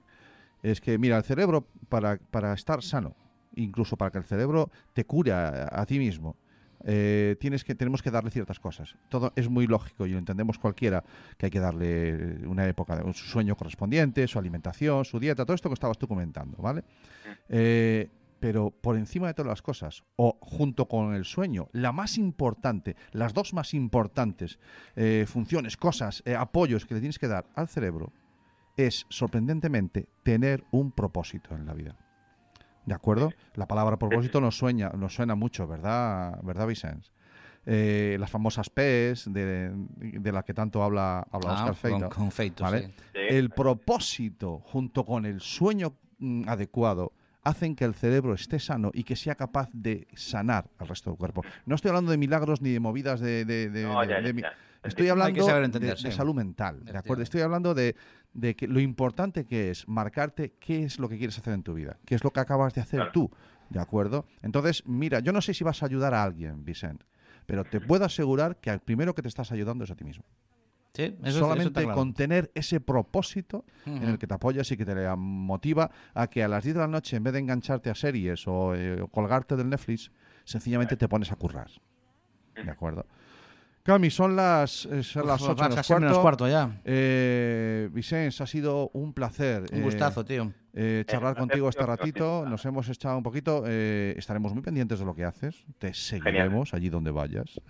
S3: es que, mira, el cerebro, para, para estar sano, incluso para que el cerebro te cure a, a ti mismo, eh, tienes que, tenemos que darle ciertas cosas. Todo es muy lógico y lo entendemos cualquiera, que hay que darle una época, de, su sueño correspondiente, su alimentación, su dieta, todo esto que estabas tú comentando, ¿vale? Eh, pero por encima de todas las cosas, o junto con el sueño, la más importante, las dos más importantes eh, funciones, cosas, eh, apoyos que le tienes que dar al cerebro, es sorprendentemente tener un propósito en la vida. ¿De acuerdo? La palabra propósito nos sueña, nos suena mucho, ¿verdad, ¿verdad Vicens? Eh, las famosas P's de, de las que tanto habla, habla
S4: Ah,
S3: Oscar
S4: con,
S3: Feito.
S4: con Feito,
S3: ¿vale?
S4: sí.
S3: El propósito junto con el sueño mm, adecuado hacen que el cerebro esté sano y que sea capaz de sanar al resto del cuerpo. No estoy hablando de milagros ni de movidas de... de- de-
S5: No, ya,
S3: de
S5: ya.
S3: Estoy hablando de,
S4: entender,
S3: de
S4: sí.
S3: salud mental, ¿de acuerdo? Estoy hablando de, de que lo importante que es marcarte qué es lo que quieres hacer en tu vida, qué es lo que acabas de hacer
S5: Claro.
S3: tú, ¿de acuerdo? Entonces, mira, yo no sé si vas a ayudar a alguien, Vicent, pero te puedo asegurar que al primero que te estás ayudando es a ti mismo.
S4: Sí, eso- eso
S3: Solamente
S4: está claro.
S3: con tener ese propósito en el que te apoyas y que te motiva a que a las 10 de la noche, en vez de engancharte a series o, eh, o colgarte del Netflix, sencillamente te pones a currar. ¿De acuerdo? Cami, son las, eh, son las
S4: Uf,
S3: 8
S4: va,
S3: menos cuarto.
S4: menos cuarto ya.
S3: Eh, Vicens, ha sido un placer.
S4: Un
S3: eh,
S4: gustazo, tío.
S3: eh, charlar
S5: placer
S3: contigo este ratito, nos hemos echado un poquito, eh, estaremos muy pendientes de lo que haces, te seguiremos allí donde vayas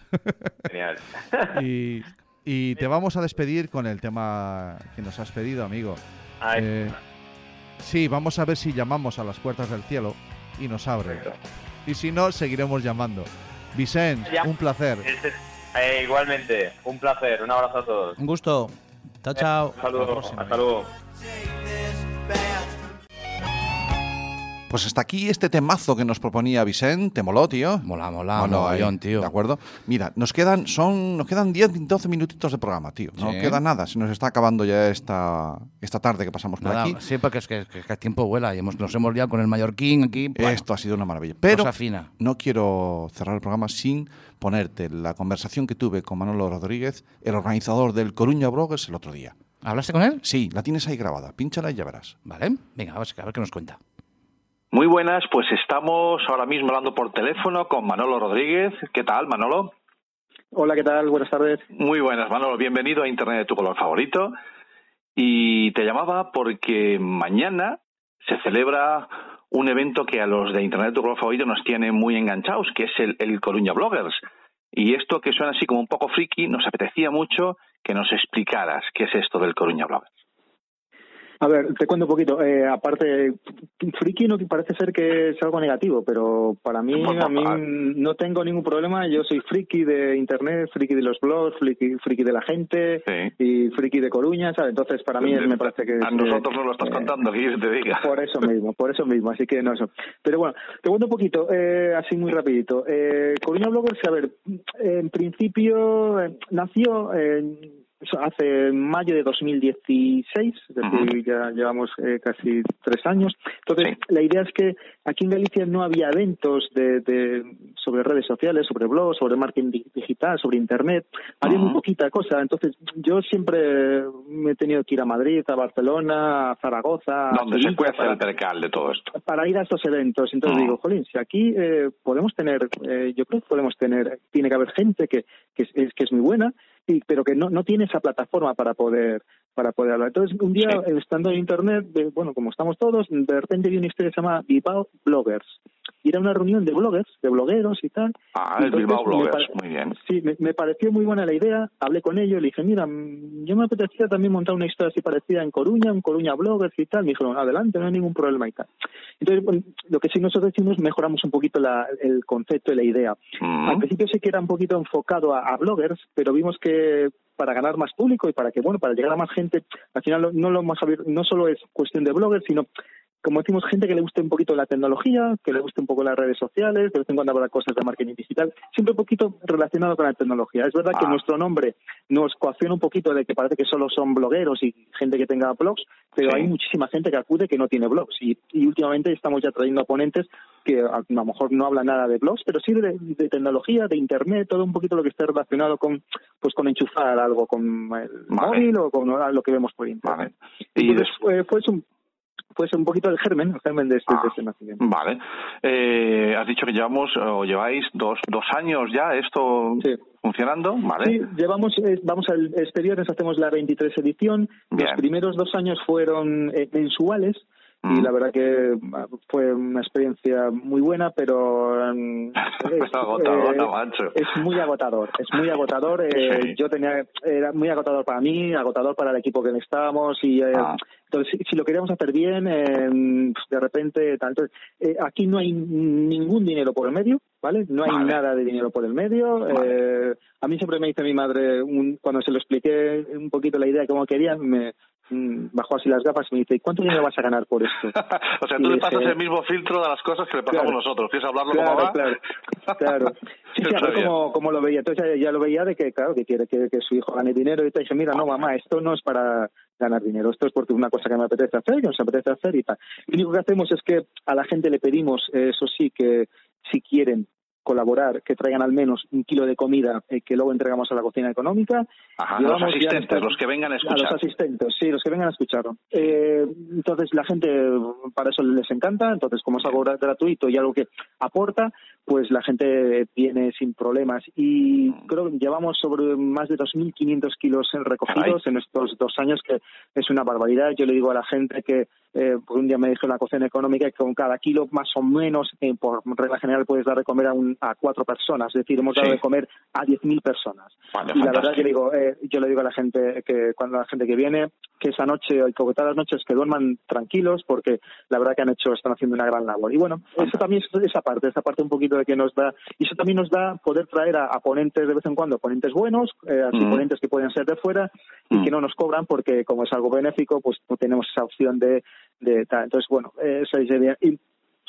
S5: Genial. [LAUGHS]
S3: y, y te vamos a despedir con el tema que nos has pedido, amigo. Eh, sí, vamos a ver si llamamos a las puertas del cielo y nos abren.
S5: perfecto.
S3: Y si no, seguiremos llamando. Vicens, un placer.
S5: Este- eh, igualmente, un placer. Un abrazo a todos.
S4: Un gusto. Chao, chao.
S5: Saludo.
S3: próxima.
S5: Hasta luego.
S3: Pues hasta aquí este temazo que nos proponía Vicente. ¿Te moló, tío?
S4: Mola, mola,
S3: Mola, eh,
S4: tío.
S3: ¿De acuerdo? Mira, nos quedan, son, nos quedan 10, 12 minutitos de programa, tío. No
S4: Sí.
S3: queda nada. Se nos está acabando ya esta, esta tarde que pasamos por
S4: Nada,
S3: aquí.
S4: sí, porque es que, el tiempo vuela y hemos, nos hemos liado con el Mallorquín aquí. bueno,
S3: Esto ha sido una maravilla. Pero
S4: fina.
S3: no quiero cerrar el programa sin ponerte la conversación que tuve con Manolo Rodríguez, el organizador del Coruña Bloggers, el otro día.
S4: ¿Hablaste con él?
S3: Sí, la tienes ahí grabada. Pínchala y ya verás.
S4: Vale. Venga, a ver, a ver qué nos cuenta.
S6: Muy buenas, pues estamos ahora mismo hablando por teléfono con Manolo Rodríguez. ¿Qué tal, Manolo?
S7: Hola, ¿qué tal? Buenas tardes.
S6: Muy buenas, Manolo. Bienvenido a Internet de tu color favorito. Y te llamaba porque mañana se celebra un evento que a los de Internet de tu color favorito nos tiene muy enganchados, que es el, el Coruña Bloggers. Y esto que suena así como un poco friki, nos apetecía mucho que nos explicaras qué es esto del Coruña Bloggers.
S7: A ver, te cuento un poquito. Eh, aparte, friki no parece ser que es algo negativo, pero para mí, a mí no tengo ningún problema. Yo soy friki de internet, friki de los blogs, friki, friki de la gente
S6: Sí.
S7: y friki de Coruña, ¿sabes? Entonces, para mí me parece que...
S6: A
S7: es,
S6: nosotros
S7: eh,
S6: nos lo estás
S7: eh,
S6: contando, que yo te diga.
S7: Por eso mismo, por eso mismo, así que no eso. Pero bueno, te cuento un poquito, eh, así muy rapidito. Eh, Coruña Bloggers, a ver, en principio eh, nació en hace mayo de 2016, es decir, ya llevamos eh, casi tres años. Entonces, la idea es que aquí en Galicia no había eventos de, de- sobre redes sociales, sobre blogs, sobre marketing di- digital, sobre internet. Había muy poquita cosa. Entonces, yo siempre me he tenido que ir a Madrid, a Barcelona, a Zaragoza,
S6: Donde se cuece
S7: para-
S6: el percal de todo esto.
S7: para ir a estos eventos. Entonces digo, jolín, si aquí eh, podemos tener, eh, yo creo que podemos tener, tiene que haber gente que, que, es- que es muy buena, y, pero que no, no tiene esa plataforma para poder para poder hablar. Entonces, un día, estando en internet, de- bueno, como estamos todos, de repente vi una historia que se llama Bilbao Bloggers. Y era una reunión de bloggers, de blogueros y tal.
S6: Ah, el
S7: Entonces,
S6: Bilbao Bloggers, muy bien.
S7: Sí, me, me pareció muy buena la idea, hablé con ellos, le dije, mira, mm, yo me apetecía también montar una historia así parecida en Coruña, en Coruña Bloggers y tal. Me dijeron, adelante, no hay ningún problema y tal. Entonces, bueno, lo que sí nosotros decimos, mejoramos un poquito la- el concepto y la idea.
S6: Mm.
S7: Al principio sí que era un poquito enfocado a, a bloggers, pero vimos que para ganar más público y para que, bueno, para llegar a más gente, al final no lo abierto- no solo es cuestión de bloggers, sino como decimos, gente que le guste un poquito la tecnología, que le guste un poco las redes sociales, de vez en cuando habrá cosas de marketing digital, siempre un poquito relacionado con la tecnología. Es verdad que
S6: Ah.
S7: nuestro nombre nos coacciona un poquito de que parece que solo son blogueros y gente que tenga blogs, pero
S6: Sí.
S7: hay muchísima gente que acude que no tiene blogs. Y, y últimamente estamos ya trayendo a ponentes que a, a lo mejor no hablan nada de blogs, pero sí de, de tecnología, de internet, todo un poquito lo que esté relacionado con pues con enchufar algo con el
S6: Vale.
S7: móvil o con lo que vemos por internet.
S6: Vale. Y
S7: Entonces,
S6: des-
S7: fue, fue un, fue un poquito el germen, el germen de este,
S6: Ah.
S7: de este nacimiento.
S6: Vale. Eh, has dicho que llevamos o lleváis dos, dos años ya esto
S7: Sí.
S6: funcionando, ¿vale?
S7: Sí, llevamos, eh, vamos al exteriores, hacemos la 23 edición.
S6: Bien.
S7: Los primeros dos años fueron eh, mensuales. Y la verdad que ah, fue una experiencia muy buena, pero [LAUGHS] es,
S6: Agotadora,
S7: eh,
S6: macho.
S7: es muy agotador, es muy agotador. eh,
S6: Sí.
S7: Yo tenía, era muy agotador para mí, agotador para el equipo que estábamos y eh,
S6: Ah.
S7: entonces si, si lo queríamos hacer bien, eh, pues, de repente, tanto eh, aquí no hay ningún dinero por el medio, ¿vale? No hay
S6: Vale.
S7: nada de dinero por el medio.
S6: Vale.
S7: eh, a mí siempre me dice mi madre, un- cuando se lo expliqué un poquito la idea de cómo quería, me bajó así las gafas y me dice, ¿cuánto dinero vas a ganar por esto? [LAUGHS]
S6: o sea,
S7: Y
S6: tú le
S7: dije-
S6: pasas el mismo filtro de las cosas que le pasamos
S7: Claro.
S6: nosotros. ¿Quieres hablarlo
S7: Claro,
S6: como va?
S7: claro, [LAUGHS] claro. Sí,
S6: bien.
S7: cómo, cómo lo veía. Entonces ya, ya lo veía de que, claro, que quiere que, que su hijo gane dinero. Y te dije, mira, no, mamá, esto no es para ganar dinero. Esto es porque es una cosa que me apetece hacer, que nos apetece hacer y tal. Lo único que hacemos es que a la gente le pedimos, eh, eso sí, que si quieren colaborar, que traigan al menos un kilo de comida eh, que luego entregamos a la cocina económica.
S6: Ajá, los asistentes, los que vengan a
S7: a
S6: escuchar.
S7: los asistentes, sí, los que vengan a escucharlo. Eh, entonces, la gente, para eso les encanta. Entonces, como es algo gra- gratuito y algo que aporta, pues la gente viene sin problemas. Y
S6: Mm.
S7: creo que llevamos sobre más de 2.500 kilos recogidos en estos dos años, que es una barbaridad. Yo le digo a la gente que, eh, un día me dijo en la cocina económica que con cada kilo, más o menos, eh, por regla general, puedes dar de comer a, un- a cuatro personas. Es decir, hemos dado
S6: Sí.
S7: de comer a 10.000 personas.
S6: Vale,
S7: y la verdad que digo, eh, yo le digo a la gente que cuando la gente que viene, que esa noche y que todas las noches que duerman tranquilos porque la verdad que han hecho, están haciendo una gran labor. Y bueno, eso también es esa parte, esa parte un poquito de que nos da, y eso también nos da poder traer a, a ponentes de vez en cuando, ponentes buenos, eh, así
S6: Mm.
S7: ponentes que pueden ser de fuera y
S6: Mm.
S7: que no nos cobran porque como es algo benéfico, pues no tenemos esa opción de, de tal. Entonces, bueno, eh, esa es. Y,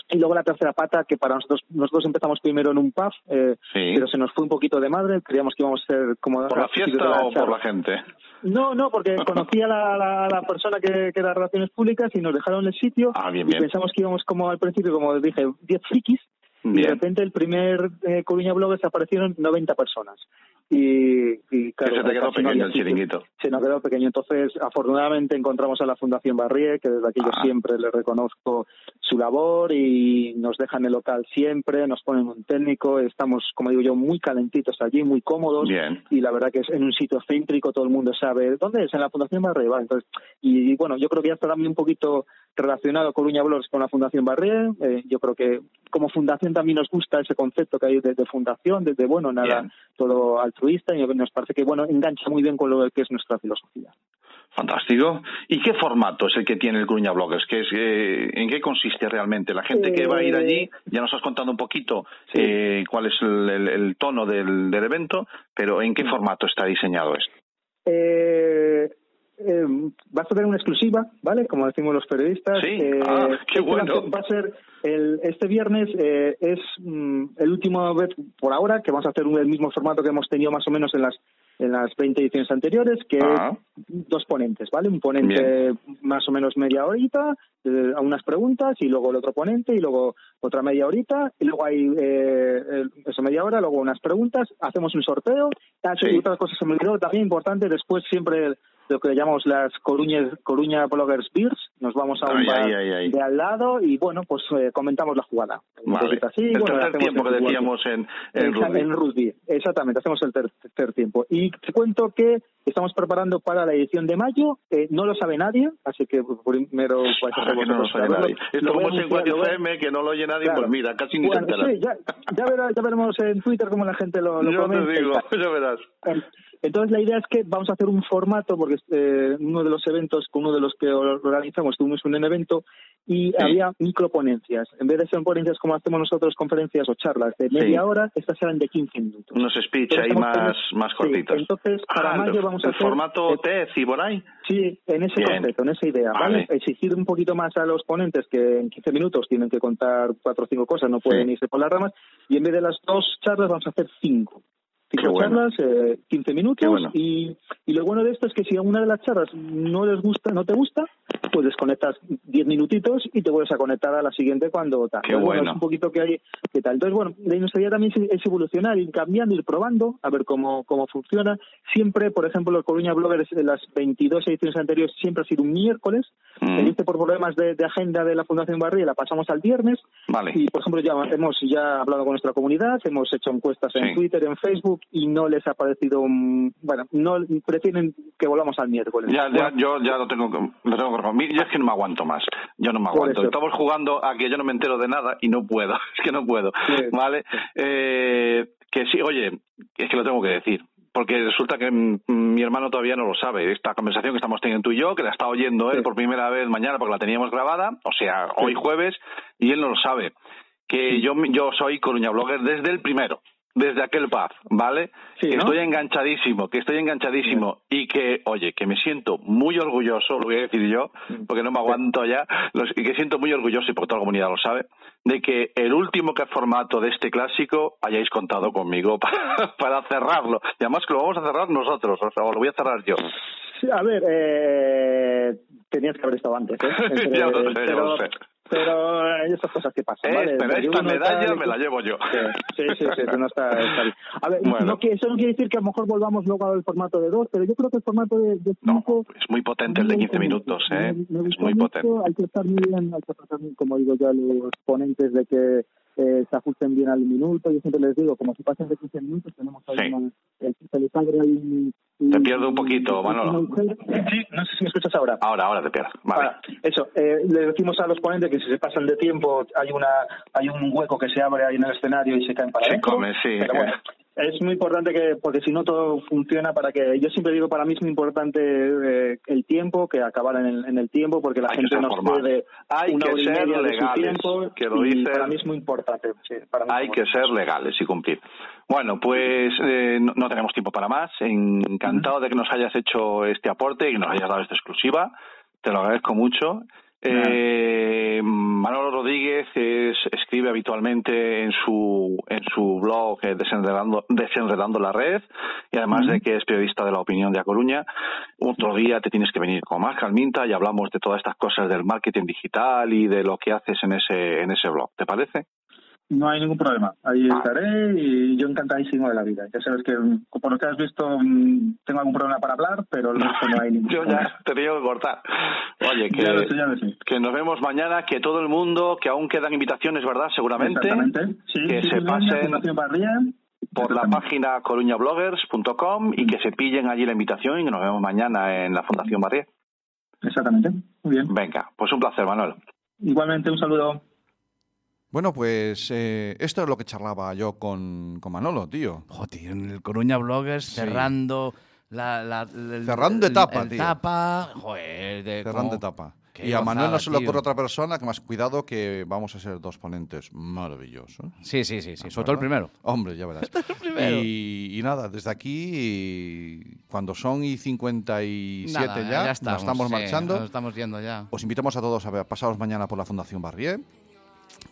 S7: y luego la tercera pata, que para nosotros, nosotros empezamos primero en un pub, eh,
S6: Sí.
S7: pero se nos fue un poquito de madre, creíamos que íbamos a ser como...
S6: ¿Por la fiesta o por la gente?
S7: No, no, porque conocí a la, la- la persona que, que era Relaciones Públicas y nos dejaron el sitio
S6: Ah, bien,
S7: y
S6: bien.
S7: pensamos que íbamos como al principio, como dije, 10 frikis y de repente el primer eh, Coruña Bloggers aparecieron 90 personas. Y, y claro,
S6: se te quedó pequeño
S7: había
S6: el
S7: sitio.
S6: chiringuito.
S7: Se nos quedó pequeño. Entonces, afortunadamente encontramos a la Fundación Barrié, que desde aquí yo
S6: Ah.
S7: siempre le reconozco su labor y nos dejan el local siempre, nos ponen un técnico, estamos, como digo yo, muy calentitos allí, muy cómodos
S6: Bien.
S7: y la verdad que es en un sitio céntrico, todo el mundo sabe dónde es, en la Fundación Barré, ¿vale? Entonces, y, y bueno, yo creo que ya está también un poquito relacionado Coruña Blogs con la Fundación Barré, eh, yo creo que como fundación también nos gusta ese concepto que hay de, de fundación, desde, bueno, nada,
S6: Bien.
S7: todo altruista, y nos parece que, bueno, engancha muy bien con lo que es nuestra filosofía.
S6: Fantástico. ¿Y qué formato es el que tiene el Coruña Bloggers? ¿Qué es, eh, ¿En qué consiste realmente? La gente que va a ir allí, ya nos has contado un poquito
S7: Sí.
S6: eh, cuál es el, el- el tono del, del evento, pero ¿en qué formato está diseñado esto?
S7: Eh, eh, vas a tener una exclusiva, ¿vale? Como decimos los periodistas.
S6: Sí,
S7: Eh,
S6: ah, qué
S7: va a
S6: bueno.
S7: ser- Va a ser el, este viernes eh, es mm, el último vez por ahora que vamos a hacer un- el mismo formato que hemos tenido más o menos en las en las 20 ediciones anteriores, que
S6: Ah.
S7: es dos ponentes, ¿vale? Un ponente más o menos media horita, eh, unas preguntas, y luego el otro ponente, y luego otra media horita, y luego hay eh, eso media hora, luego unas preguntas, hacemos un sorteo, sí,
S6: Sí.
S7: otra cosa se me olvidó, también importante, después siempre lo que llamamos las Coruña, Coruña Bloggers Beers, nos vamos a un
S6: Ay,
S7: bar
S6: ay, ay, ay.
S7: de al lado y bueno, pues eh, comentamos la jugada.
S6: Vale.
S7: así,
S6: el
S7: bueno,
S6: tercer tiempo que decíamos en, rugby.
S7: en rugby, exactamente, hacemos el ter- tercer tiempo. Y Y te cuento que estamos preparando para la edición de mayo. Eh, no lo sabe nadie, así que primero a
S6: Ahora que no lo sabe nadie. Esto como es en
S7: anunciar,
S6: 4
S7: lo voy a-
S6: FM, que no lo oye nadie,
S7: Claro.
S6: pues mira, casi ni
S7: Bueno, sí, ya, ya, verá- ya veremos en Twitter cómo la gente lo, lo
S6: Yo
S7: comenta
S6: te digo, [LAUGHS] ya verás.
S7: Entonces la idea es que vamos a hacer un formato, porque eh, uno de los eventos, con uno de los que organizamos, tuvimos un evento y había microponencias. En vez de ser ponencias como hacemos nosotros, conferencias o charlas de media
S6: Sí.
S7: hora, estas eran de 15 minutos.
S6: Unos speech ahí más,
S7: teniendo-
S6: más
S7: sí,
S6: cortitos.
S7: entonces, para
S6: Ah,
S7: mayo
S6: el-
S7: vamos a
S6: el
S7: hacer-
S6: formato
S7: eh,
S6: TED y por ahí.
S7: Sí, en ese
S6: Bien.
S7: concepto, en esa idea, ¿vale?
S6: Vale.
S7: Exigir un poquito más a los ponentes que en 15 minutos tienen que contar cuatro o cinco cosas, no pueden
S6: Sí.
S7: irse por las ramas, y en vez de las dos charlas vamos a hacer cinco. Cinco
S6: bueno.
S7: charlas, eh, 15 minutos,
S6: bueno.
S7: y, y lo bueno de esto es que si a una de las charlas no les gusta, no te gusta, pues desconectas 10 minutitos y te vuelves a conectar a la siguiente cuando tal.
S6: Qué bueno.
S7: Es un poquito que hay, que tal. Entonces, bueno, la idea también es, evolucionar, ir cambiando, ir probando, a ver cómo, cómo funciona. Siempre, por ejemplo, el Coruña Bloggers, en las 22 ediciones anteriores, siempre ha sido un miércoles.
S6: Mm.
S7: Este, por problemas de, de agenda de la Fundación Barría, la pasamos al viernes.
S6: Vale.
S7: Y, por ejemplo, ya hemos ya hablado con nuestra comunidad, hemos hecho encuestas en
S6: Sí.
S7: Twitter, en Facebook, y no les ha parecido, bueno, no prefieren que volvamos al miércoles.
S6: Ya, ya, yo ya lo tengo, lo tengo. Yo es que no me aguanto más. Yo no me aguanto. Estamos jugando a que yo no me entero de nada y no puedo. [LAUGHS] Es que no puedo.
S7: Sí.
S6: ¿Vale? Eh, que sí, oye, es que lo tengo que decir. Porque resulta que mm, mi hermano todavía no lo sabe. Esta conversación que estamos teniendo tú y yo, que la está oyendo él
S7: Sí.
S6: por primera vez mañana porque la teníamos grabada, o sea, hoy jueves, y él no lo sabe. Que yo, yo soy Coruña Blogger desde el primero, desde aquel pub, ¿vale?
S7: Sí,
S6: que
S7: ¿no?
S6: estoy enganchadísimo, que estoy enganchadísimo y que, oye, que me siento muy orgulloso, lo voy a decir yo, porque no me aguanto ya, los- y que siento muy orgulloso, y porque toda la comunidad lo sabe, de que el último que formato de este clásico hayáis contado conmigo [LAUGHS] para, para cerrarlo. Y además que lo vamos a cerrar nosotros, o sea, lo voy a cerrar yo.
S7: Sí, a ver, eh, tenías que haber estado antes, ¿eh? Entre- [LAUGHS]
S6: Ya lo sé, ya lo sé.
S7: Pero hay esas cosas que pasan,
S6: Eh,
S7: ¿vale?
S6: pero
S7: Porque
S6: esta medalla
S7: tal-
S6: me la llevo yo.
S7: Sí, sí, sí, sí, eso no está, está bien. A ver,
S6: Bueno.
S7: no que, eso no quiere decir que a lo mejor volvamos luego al formato de dos, pero yo creo que el formato de, de
S6: No,
S7: cinco...
S6: es muy potente el de 15 minutos, ¿eh?
S7: Me- me
S6: Es muy potente.
S7: Hay que estar muy bien, hay que pasar, como digo yo, los ponentes de que eh, se ajusten bien al minuto. Yo siempre les digo, como si pasen de 15 minutos, tenemos ahí
S6: Sí.
S7: una, ahí un-
S6: Te
S7: un-
S6: pierdo un poquito, Manolo.
S7: Sí, no sé si me escuchas ahora.
S6: Ahora, ahora te pierdo. Vale.
S7: Ah, eso, eh, le decimos a los ponentes que si se pasan de tiempo hay una hay un hueco que se abre ahí en el escenario y se caen para
S6: Se
S7: adentro.
S6: come, sí.
S7: Pero bueno, es muy importante que, porque si no todo funciona para que, yo siempre digo, para mí es muy importante eh, el tiempo, que acabar en el, en el tiempo, porque la
S6: Hay
S7: gente nos puede
S6: Hay
S7: una
S6: que
S7: hora y
S6: ser
S7: media de su
S6: legales,
S7: tiempo,
S6: que lo
S7: y
S6: dicen-
S7: para mí es muy importante. sí, para mí
S6: Hay que ser legales y cumplir. Bueno, pues eh, no, no tenemos tiempo para más. Encantado de que nos hayas hecho este aporte y que nos hayas dado esta exclusiva. Te lo agradezco mucho. Eh, Manolo Rodríguez es- escribe habitualmente en su en su blog eh, Desenredando, Desenredando la Red y además de que es periodista de la opinión de A Coruña, otro día te tienes que venir con más calminta y hablamos de todas estas cosas del marketing digital y de lo que haces en ese en ese blog. ¿Te parece?
S7: No hay ningún problema. Ahí
S6: Ah.
S7: estaré y yo encantadísimo de la vida. Ya sabes que, mm, por lo que has visto, mm, tengo algún problema para hablar, pero no hay ningún [LAUGHS]
S6: Yo
S7: problema.
S6: ya te tengo que cortar. Oye,
S7: Ya lo sé,
S6: que,
S7: ya
S6: nos vemos mañana, que todo el mundo, que aún quedan invitaciones, ¿verdad? Seguramente.
S7: Exactamente. Sí,
S6: que
S7: sí,
S6: se pasen por la página coruñabloggers.com y que se pillen allí la invitación y que nos vemos mañana en la Fundación Barrié.
S7: Exactamente. Muy bien.
S6: Venga, pues un placer, Manuel.
S7: Igualmente, un saludo.
S3: Bueno, pues eh, esto es lo que charlaba yo con, con Manolo, tío.
S4: Joder, en el Coruña Bloggers cerrando la, la- el-
S3: Cerrando
S4: el-
S3: etapa,
S4: el
S3: tío.
S4: etapa, joder, de
S3: Cerrando
S4: cómo-
S3: etapa.
S4: Qué
S3: Y a Manuel no
S4: gozada,
S3: se le ocurre otra persona que más cuidado que vamos a ser dos ponentes maravillosos.
S4: Sí, sí, sí, sí,
S3: ¿De
S4: sobre todo el primero.
S3: Hombre, ya verás. [LAUGHS]
S4: primero.
S3: Y, y nada, desde aquí, cuando son y 57
S4: Nada,
S3: ya, nos estamos
S4: sí,
S3: marchando.
S4: Nos estamos yendo ya.
S3: Os invitamos a todos a ver- pasaros mañana por la Fundación Barrié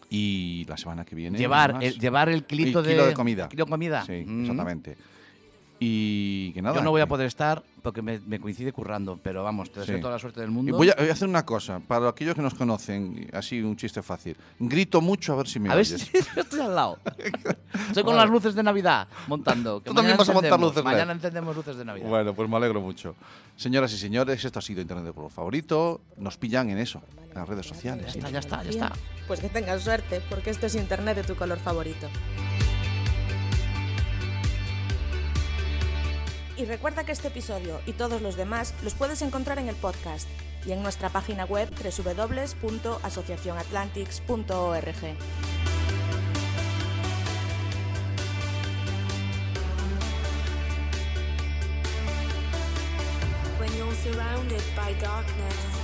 S3: y la semana que viene.
S4: Llevar el, llevar el kilito,
S3: El kilo de comida.
S4: el kilo de comida.
S3: Sí,
S4: Mm.
S3: exactamente. Y que nada.
S4: Yo no voy a poder estar porque me, me coincide currando, pero vamos, te deseo
S3: Sí.
S4: toda la suerte del
S3: Y
S4: mundo.
S3: voy a, voy a hacer una cosa, para aquellos que nos conocen, así un chiste fácil. Grito mucho a ver si me
S4: A ver
S3: oyes.
S4: si [LAUGHS] estoy al lado. Estoy con las luces de Navidad montando. que
S3: Tú también vas a montar luces LED.
S4: Mañana encendemos luces de Navidad.
S3: Bueno, pues me alegro mucho. Señoras y señores, esto ha sido Internet de Pueblo Favorito. Nos pillan en eso, en las redes sociales.
S4: Ya está, ya está, ya está.
S2: Pues que tengas suerte, porque esto es internet de tu color favorito. Y recuerda que este episodio y todos los demás los puedes encontrar en el podcast y en nuestra página web www.asociacionatlantics.org.
S1: When you're surrounded by darkness,